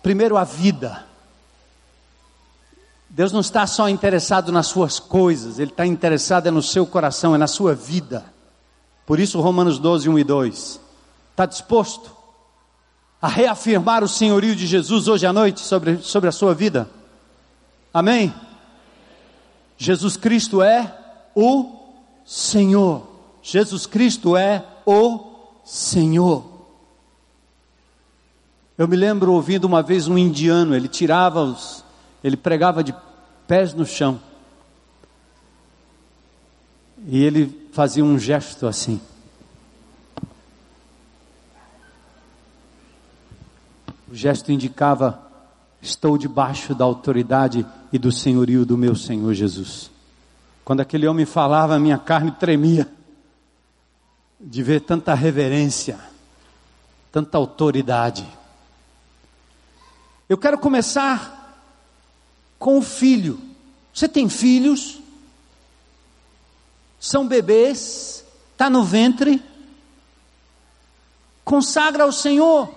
primeiro, a vida. Deus não está só interessado nas suas coisas, Ele está interessado é no seu coração, é na sua vida. Por isso, Romanos 12, 1 e 2. Está disposto a reafirmar o senhorio de Jesus hoje à noite sobre, sobre a sua vida? Amém? Jesus Cristo é o Senhor. Jesus Cristo é o Senhor. Eu me lembro ouvindo uma vez um indiano, ele tirava os, ele pregava de pés no chão. E ele fazia um gesto assim. O gesto indicava: estou debaixo da autoridade e do senhorio do meu Senhor Jesus. Quando aquele homem falava, minha carne tremia de ver tanta reverência, tanta autoridade. Eu quero começar com o filho. Você tem filhos? São bebês? Está no ventre? Consagra ao Senhor.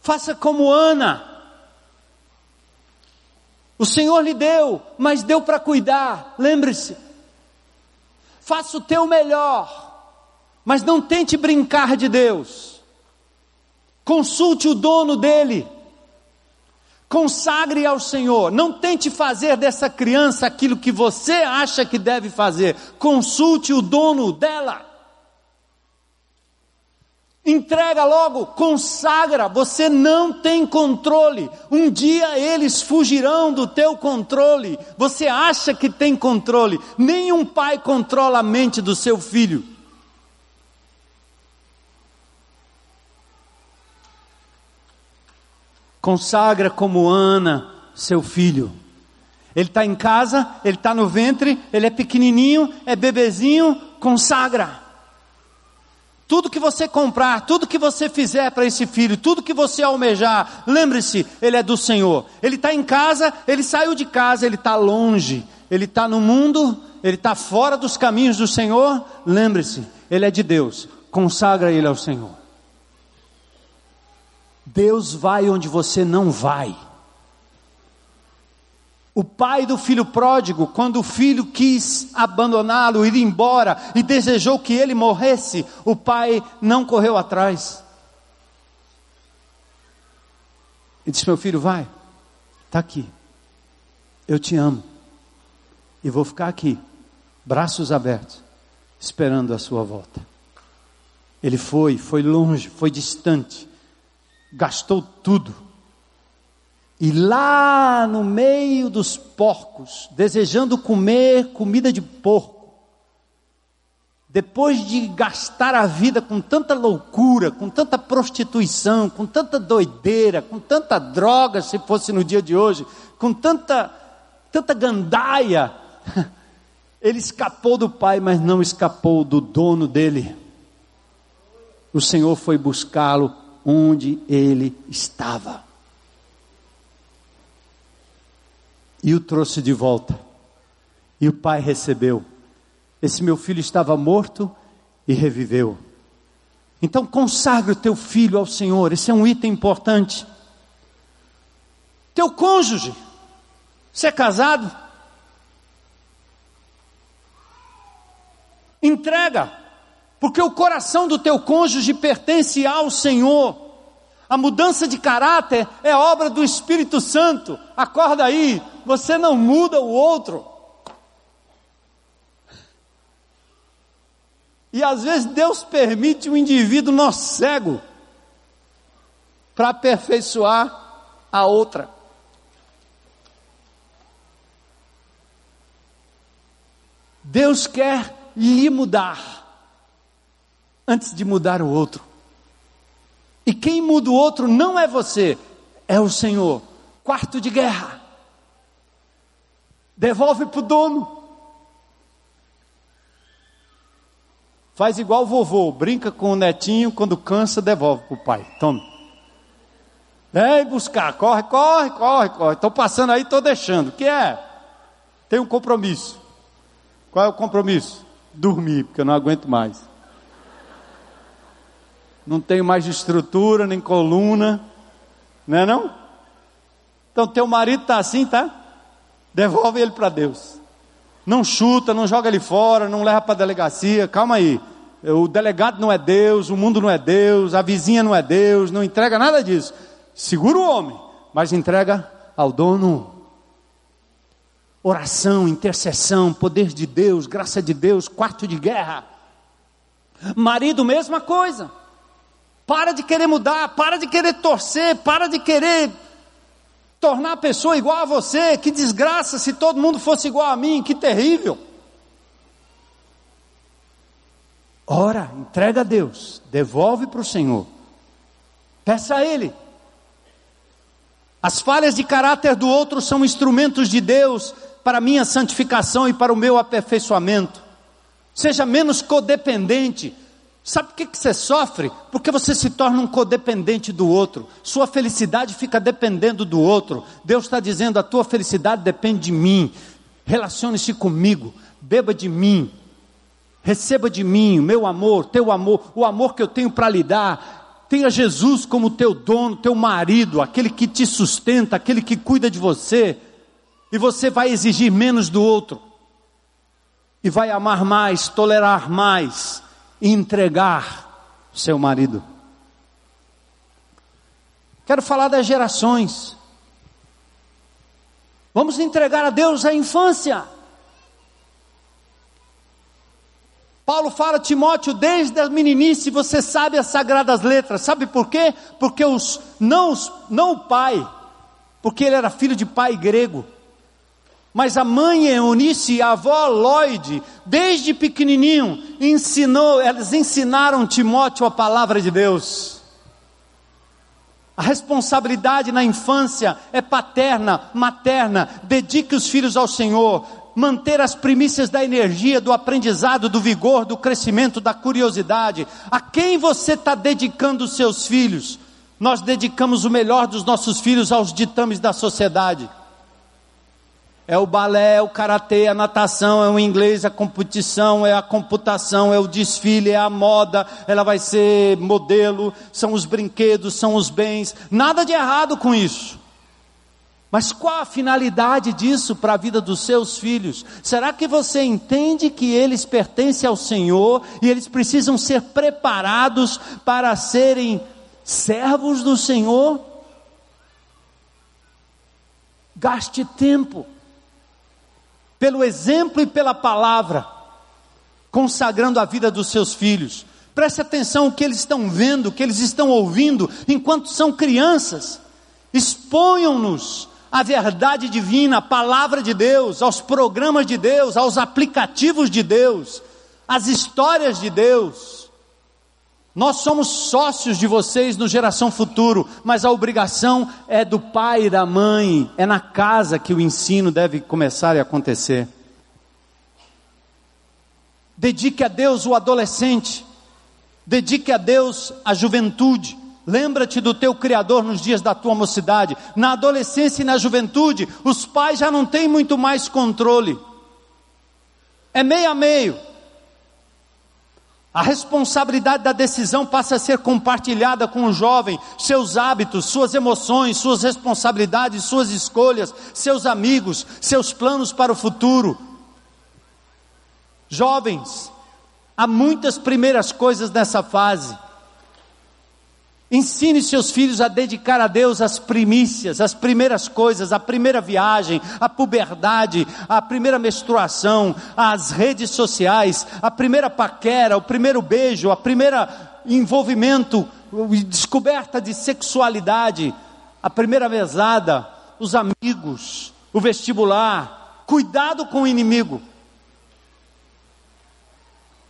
Faça como Ana. O Senhor lhe deu, mas deu para cuidar. Lembre-se. Faça o teu melhor, mas não tente brincar de Deus. Consulte o dono dele. Consagre ao Senhor. Não tente fazer dessa criança aquilo que você acha que deve fazer. Consulte o dono dela. Entrega logo, consagra. Você não tem controle. Um dia eles fugirão do teu controle. Você acha que tem controle. Nenhum pai controla a mente do seu filho. Consagra como Ana, seu filho. Ele está em casa, ele está no ventre, ele é pequenininho, é bebezinho, consagra. Tudo que você comprar, tudo que você fizer para esse filho, tudo que você almejar, lembre-se, ele é do Senhor. Ele está em casa, ele saiu de casa, ele está longe, ele está no mundo, ele está fora dos caminhos do Senhor. Lembre-se, ele é de Deus. Consagra ele ao Senhor. Deus vai onde você não vai. O pai do filho pródigo, quando o filho quis abandoná-lo, ir embora e desejou que ele morresse, o pai não correu atrás. E disse: Meu filho, vai, está aqui, eu te amo, e vou ficar aqui, braços abertos, esperando a sua volta. Ele foi, foi longe, foi distante, gastou tudo, E lá no meio dos porcos, desejando comer comida de porco, depois de gastar a vida com tanta loucura, com tanta prostituição, com tanta doideira, com tanta droga, se fosse no dia de hoje, com tanta, tanta gandaia, ele escapou do pai, mas não escapou do dono dele. O Senhor foi buscá-lo onde ele estava. e o trouxe de volta. E o pai recebeu. Esse meu filho estava morto e reviveu. Então consagre o teu filho ao Senhor, esse é um item importante. Teu cônjuge, você é casado? Entrega, porque o coração do teu cônjuge pertence ao Senhor. A mudança de caráter é obra do Espírito Santo. Acorda aí, você não muda o outro. E às vezes Deus permite um indivíduo nó cego para aperfeiçoar a outra. Deus quer lhe mudar antes de mudar o outro. E quem muda o outro não é você, é o Senhor. Quarto de guerra. Devolve para o dono. Faz igual o vovô, brinca com o netinho, quando cansa, devolve para o pai. Toma. Vem buscar, corre, corre, corre, corre. Estou passando aí, estou deixando. O que é? Tem um compromisso. Qual é o compromisso? Dormir, porque eu não aguento mais não tenho mais estrutura, nem coluna, não é não? Então teu marido está assim, tá? Devolve ele para Deus. Não chuta, não joga ele fora, não leva para a delegacia, calma aí. O delegado não é Deus, o mundo não é Deus, a vizinha não é Deus, não entrega nada disso. Segura o homem, mas entrega ao dono. Oração, intercessão, poder de Deus, graça de Deus, quarto de guerra. Marido, mesma coisa. Para de querer mudar, para de querer torcer, para de querer tornar a pessoa igual a você. Que desgraça se todo mundo fosse igual a mim, que terrível. Ora, entrega a Deus, devolve para o Senhor, peça a Ele. As falhas de caráter do outro são instrumentos de Deus para minha santificação e para o meu aperfeiçoamento. Seja menos codependente, Sabe por que, que você sofre? Porque você se torna um codependente do outro. Sua felicidade fica dependendo do outro. Deus está dizendo: a tua felicidade depende de mim. Relacione-se comigo. Beba de mim. Receba de mim o meu amor, teu amor, o amor que eu tenho para lhe dar. Tenha Jesus como teu dono, teu marido, aquele que te sustenta, aquele que cuida de você. E você vai exigir menos do outro. E vai amar mais, tolerar mais entregar seu marido. Quero falar das gerações. Vamos entregar a Deus a infância. Paulo fala, Timóteo, desde a meninice você sabe as sagradas letras. Sabe por quê? Porque os não, não o pai, porque ele era filho de pai grego. Mas a mãe Eunice e a avó Lloyd, desde pequenininho, ensinou, elas ensinaram Timóteo a palavra de Deus. A responsabilidade na infância é paterna, materna. Dedique os filhos ao Senhor. Manter as primícias da energia, do aprendizado, do vigor, do crescimento, da curiosidade. A quem você está dedicando os seus filhos? Nós dedicamos o melhor dos nossos filhos aos ditames da sociedade. É o balé, é o karatê, a natação, é o inglês, a competição, é a computação, é o desfile, é a moda, ela vai ser modelo, são os brinquedos, são os bens. Nada de errado com isso. Mas qual a finalidade disso para a vida dos seus filhos? Será que você entende que eles pertencem ao Senhor e eles precisam ser preparados para serem servos do Senhor? Gaste tempo pelo exemplo e pela palavra, consagrando a vida dos seus filhos. Preste atenção o que eles estão vendo, o que eles estão ouvindo enquanto são crianças. exponham-nos à verdade divina, à palavra de Deus, aos programas de Deus, aos aplicativos de Deus, às histórias de Deus. Nós somos sócios de vocês no Geração Futuro, mas a obrigação é do pai e da mãe, é na casa que o ensino deve começar a acontecer. Dedique a Deus o adolescente, dedique a Deus a juventude. Lembra-te do teu Criador nos dias da tua mocidade. Na adolescência e na juventude, os pais já não têm muito mais controle. É meio a meio. A responsabilidade da decisão passa a ser compartilhada com o jovem, seus hábitos, suas emoções, suas responsabilidades, suas escolhas, seus amigos, seus planos para o futuro. Jovens, há muitas primeiras coisas nessa fase. Ensine seus filhos a dedicar a Deus as primícias, as primeiras coisas, a primeira viagem, a puberdade, a primeira menstruação, as redes sociais, a primeira paquera, o primeiro beijo, a primeira envolvimento, descoberta de sexualidade, a primeira mesada, os amigos, o vestibular. Cuidado com o inimigo.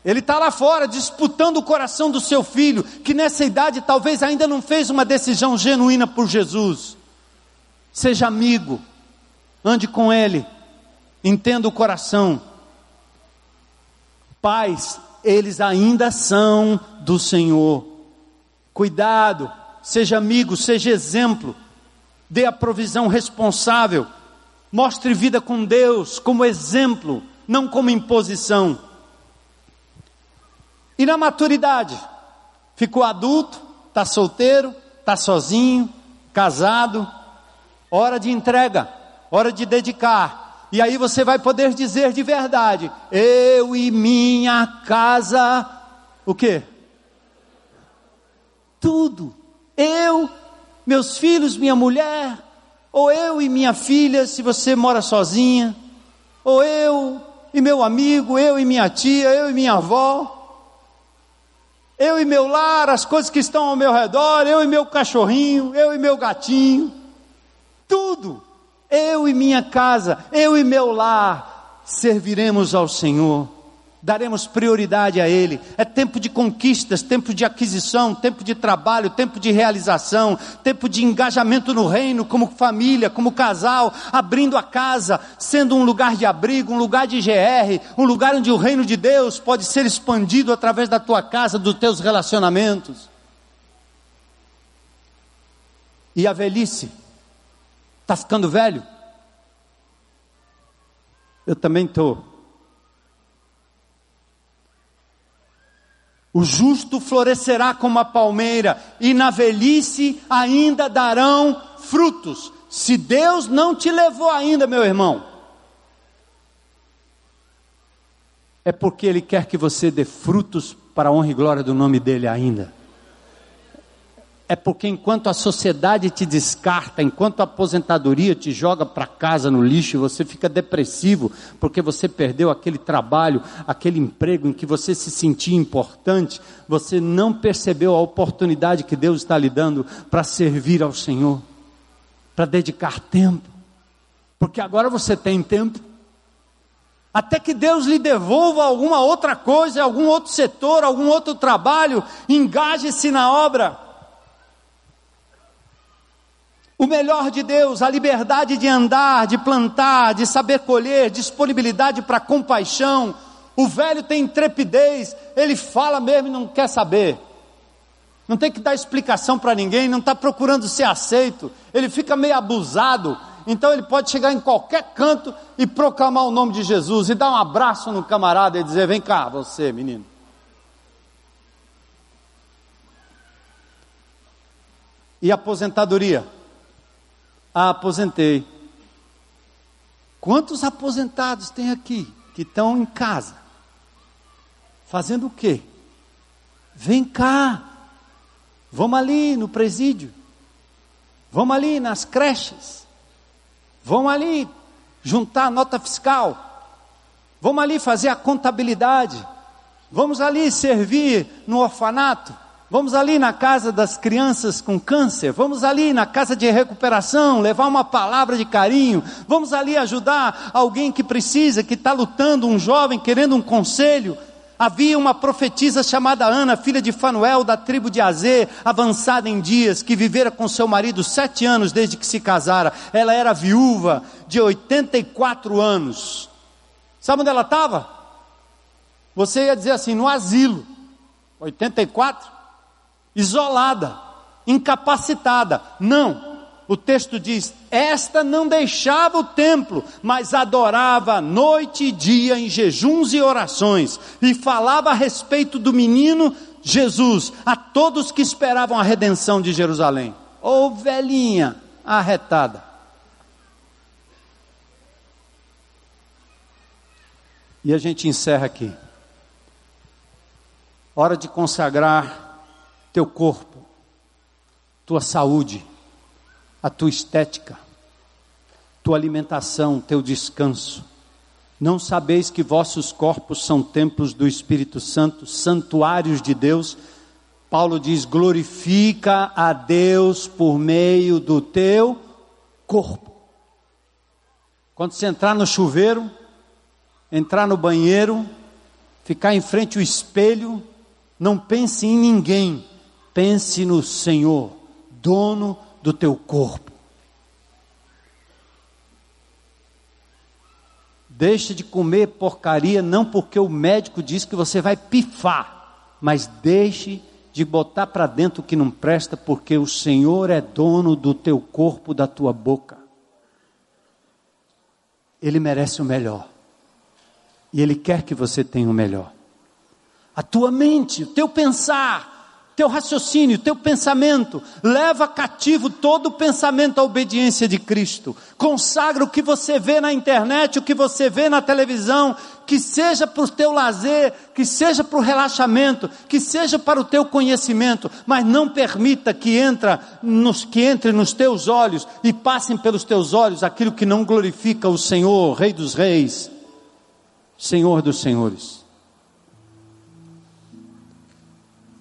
Ele está lá fora disputando o coração do seu filho, que nessa idade talvez ainda não fez uma decisão genuína por Jesus. Seja amigo, ande com ele, entenda o coração. Pais, eles ainda são do Senhor. Cuidado, seja amigo, seja exemplo, dê a provisão responsável, mostre vida com Deus como exemplo, não como imposição. E na maturidade? Ficou adulto, está solteiro, está sozinho, casado. Hora de entrega, hora de dedicar. E aí você vai poder dizer de verdade: Eu e minha casa, o que? Tudo. Eu, meus filhos, minha mulher, ou eu e minha filha, se você mora sozinha, ou eu e meu amigo, eu e minha tia, eu e minha avó. Eu e meu lar, as coisas que estão ao meu redor, eu e meu cachorrinho, eu e meu gatinho, tudo. Eu e minha casa, eu e meu lar, serviremos ao Senhor daremos prioridade a Ele. É tempo de conquistas, tempo de aquisição, tempo de trabalho, tempo de realização, tempo de engajamento no reino, como família, como casal, abrindo a casa, sendo um lugar de abrigo, um lugar de GR, um lugar onde o reino de Deus pode ser expandido através da tua casa, dos teus relacionamentos. E a velhice? Está ficando velho? Eu também estou. O justo florescerá como a palmeira, e na velhice ainda darão frutos. Se Deus não te levou ainda, meu irmão, é porque Ele quer que você dê frutos para a honra e glória do nome dEle ainda é porque enquanto a sociedade te descarta, enquanto a aposentadoria te joga para casa no lixo, você fica depressivo porque você perdeu aquele trabalho, aquele emprego em que você se sentia importante, você não percebeu a oportunidade que Deus está lhe dando para servir ao Senhor, para dedicar tempo, porque agora você tem tempo. Até que Deus lhe devolva alguma outra coisa, algum outro setor, algum outro trabalho, engaje-se na obra. O melhor de Deus, a liberdade de andar, de plantar, de saber colher, disponibilidade para compaixão. O velho tem intrepidez, ele fala mesmo e não quer saber. Não tem que dar explicação para ninguém, não está procurando ser aceito. Ele fica meio abusado, então ele pode chegar em qualquer canto e proclamar o nome de Jesus e dar um abraço no camarada e dizer: Vem cá, você, menino. E aposentadoria? Ah, aposentei. Quantos aposentados tem aqui que estão em casa? Fazendo o quê? Vem cá. Vamos ali no presídio. Vamos ali nas creches. Vamos ali juntar a nota fiscal. Vamos ali fazer a contabilidade. Vamos ali servir no orfanato. Vamos ali na casa das crianças com câncer, vamos ali na casa de recuperação, levar uma palavra de carinho, vamos ali ajudar alguém que precisa, que está lutando, um jovem querendo um conselho. Havia uma profetisa chamada Ana, filha de Fanuel, da tribo de Azê, avançada em dias, que vivera com seu marido sete anos desde que se casara. Ela era viúva de 84 anos. Sabe onde ela estava? Você ia dizer assim, no asilo. 84? Isolada, incapacitada. Não. O texto diz: Esta não deixava o templo, mas adorava noite e dia em jejuns e orações, e falava a respeito do menino Jesus a todos que esperavam a redenção de Jerusalém. Ô oh, velhinha arretada. E a gente encerra aqui. Hora de consagrar teu corpo, tua saúde, a tua estética, tua alimentação, teu descanso. Não sabeis que vossos corpos são templos do Espírito Santo, santuários de Deus? Paulo diz: glorifica a Deus por meio do teu corpo. Quando você entrar no chuveiro, entrar no banheiro, ficar em frente ao espelho, não pense em ninguém, Pense no Senhor, dono do teu corpo. Deixe de comer porcaria, não porque o médico diz que você vai pifar, mas deixe de botar para dentro o que não presta, porque o Senhor é dono do teu corpo, da tua boca. Ele merece o melhor. E Ele quer que você tenha o melhor. A tua mente, o teu pensar, teu raciocínio, teu pensamento, leva cativo todo o pensamento à obediência de Cristo. Consagra o que você vê na internet, o que você vê na televisão, que seja para o teu lazer, que seja para o relaxamento, que seja para o teu conhecimento, mas não permita que, nos, que entre nos teus olhos e passem pelos teus olhos aquilo que não glorifica o Senhor, Rei dos Reis, Senhor dos Senhores.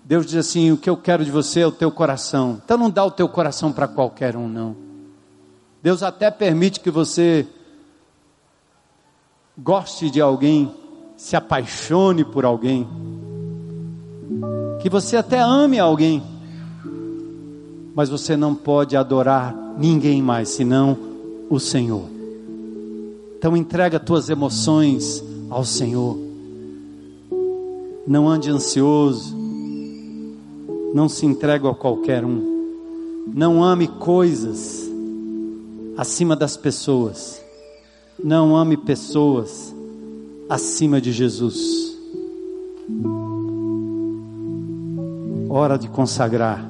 Deus diz assim: o que eu quero de você é o teu coração. Então não dá o teu coração para qualquer um, não. Deus até permite que você goste de alguém, se apaixone por alguém, que você até ame alguém, mas você não pode adorar ninguém mais senão o Senhor. Então entrega tuas emoções ao Senhor. Não ande ansioso não se entregue a qualquer um. Não ame coisas acima das pessoas. Não ame pessoas acima de Jesus. Hora de consagrar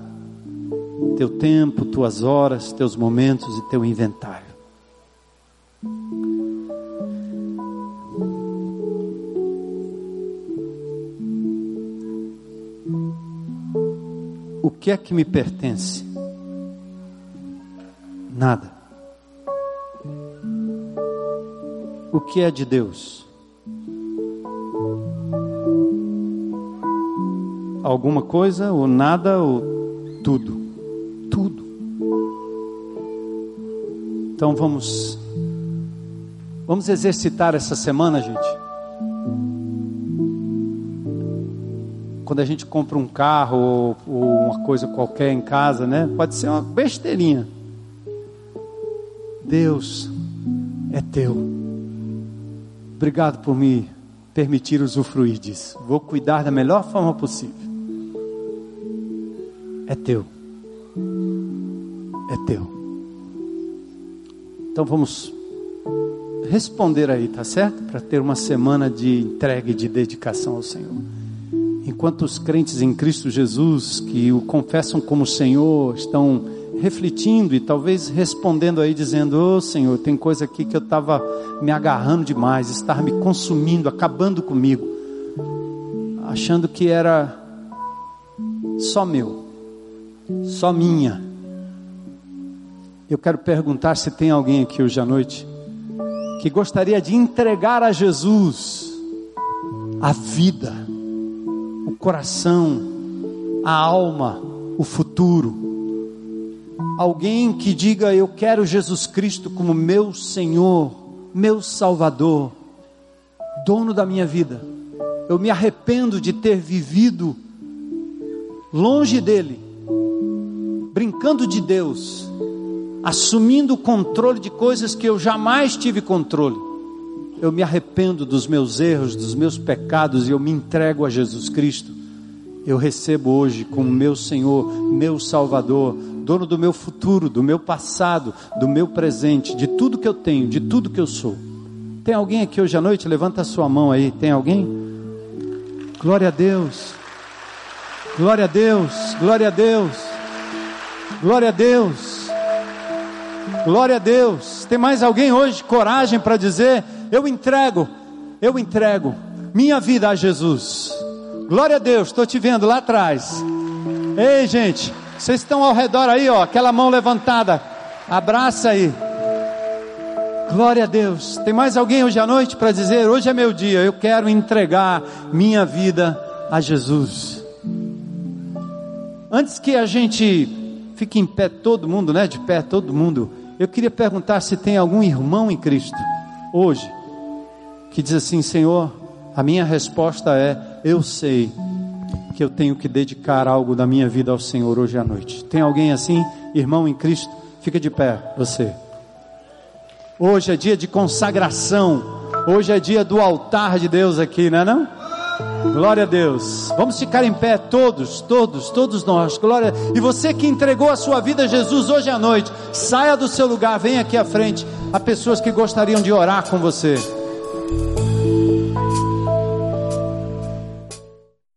teu tempo, tuas horas, teus momentos e teu inventário. Que é que me pertence? Nada. O que é de Deus? Alguma coisa, ou nada, ou tudo. Tudo. Então vamos. Vamos exercitar essa semana, gente quando a gente compra um carro ou, ou uma coisa qualquer em casa, né? Pode ser uma besteirinha. Deus é teu. Obrigado por me permitir usufruir disso. Vou cuidar da melhor forma possível. É teu. É teu. Então vamos responder aí, tá certo? Para ter uma semana de entrega e de dedicação ao Senhor enquanto os crentes em Cristo Jesus, que o confessam como Senhor, estão refletindo e talvez respondendo aí, dizendo: Ô oh, Senhor, tem coisa aqui que eu estava me agarrando demais, estar me consumindo, acabando comigo, achando que era só meu, só minha. Eu quero perguntar se tem alguém aqui hoje à noite que gostaria de entregar a Jesus a vida coração, a alma, o futuro. Alguém que diga: Eu quero Jesus Cristo como meu Senhor, meu Salvador, dono da minha vida. Eu me arrependo de ter vivido longe dele, brincando de Deus, assumindo o controle de coisas que eu jamais tive controle. Eu me arrependo dos meus erros, dos meus pecados e eu me entrego a Jesus Cristo. Eu recebo hoje como meu Senhor, meu Salvador, dono do meu futuro, do meu passado, do meu presente, de tudo que eu tenho, de tudo que eu sou. Tem alguém aqui hoje à noite? Levanta a sua mão aí. Tem alguém? Glória a Deus. Glória a Deus, glória a Deus, glória a Deus, glória a Deus. Tem mais alguém hoje coragem para dizer: Eu entrego, eu entrego minha vida a Jesus. Glória a Deus, estou te vendo lá atrás. Ei, gente, vocês estão ao redor aí, ó, aquela mão levantada. Abraça aí. Glória a Deus. Tem mais alguém hoje à noite para dizer: Hoje é meu dia, eu quero entregar minha vida a Jesus. Antes que a gente fique em pé todo mundo, né? De pé todo mundo. Eu queria perguntar se tem algum irmão em Cristo hoje que diz assim, Senhor, a minha resposta é: eu sei que eu tenho que dedicar algo da minha vida ao Senhor hoje à noite. Tem alguém assim, irmão em Cristo? Fica de pé, você. Hoje é dia de consagração. Hoje é dia do altar de Deus aqui, não é não? Glória a Deus. Vamos ficar em pé todos, todos, todos nós. Glória. E você que entregou a sua vida a Jesus hoje à noite, saia do seu lugar, venha aqui à frente. Há pessoas que gostariam de orar com você. you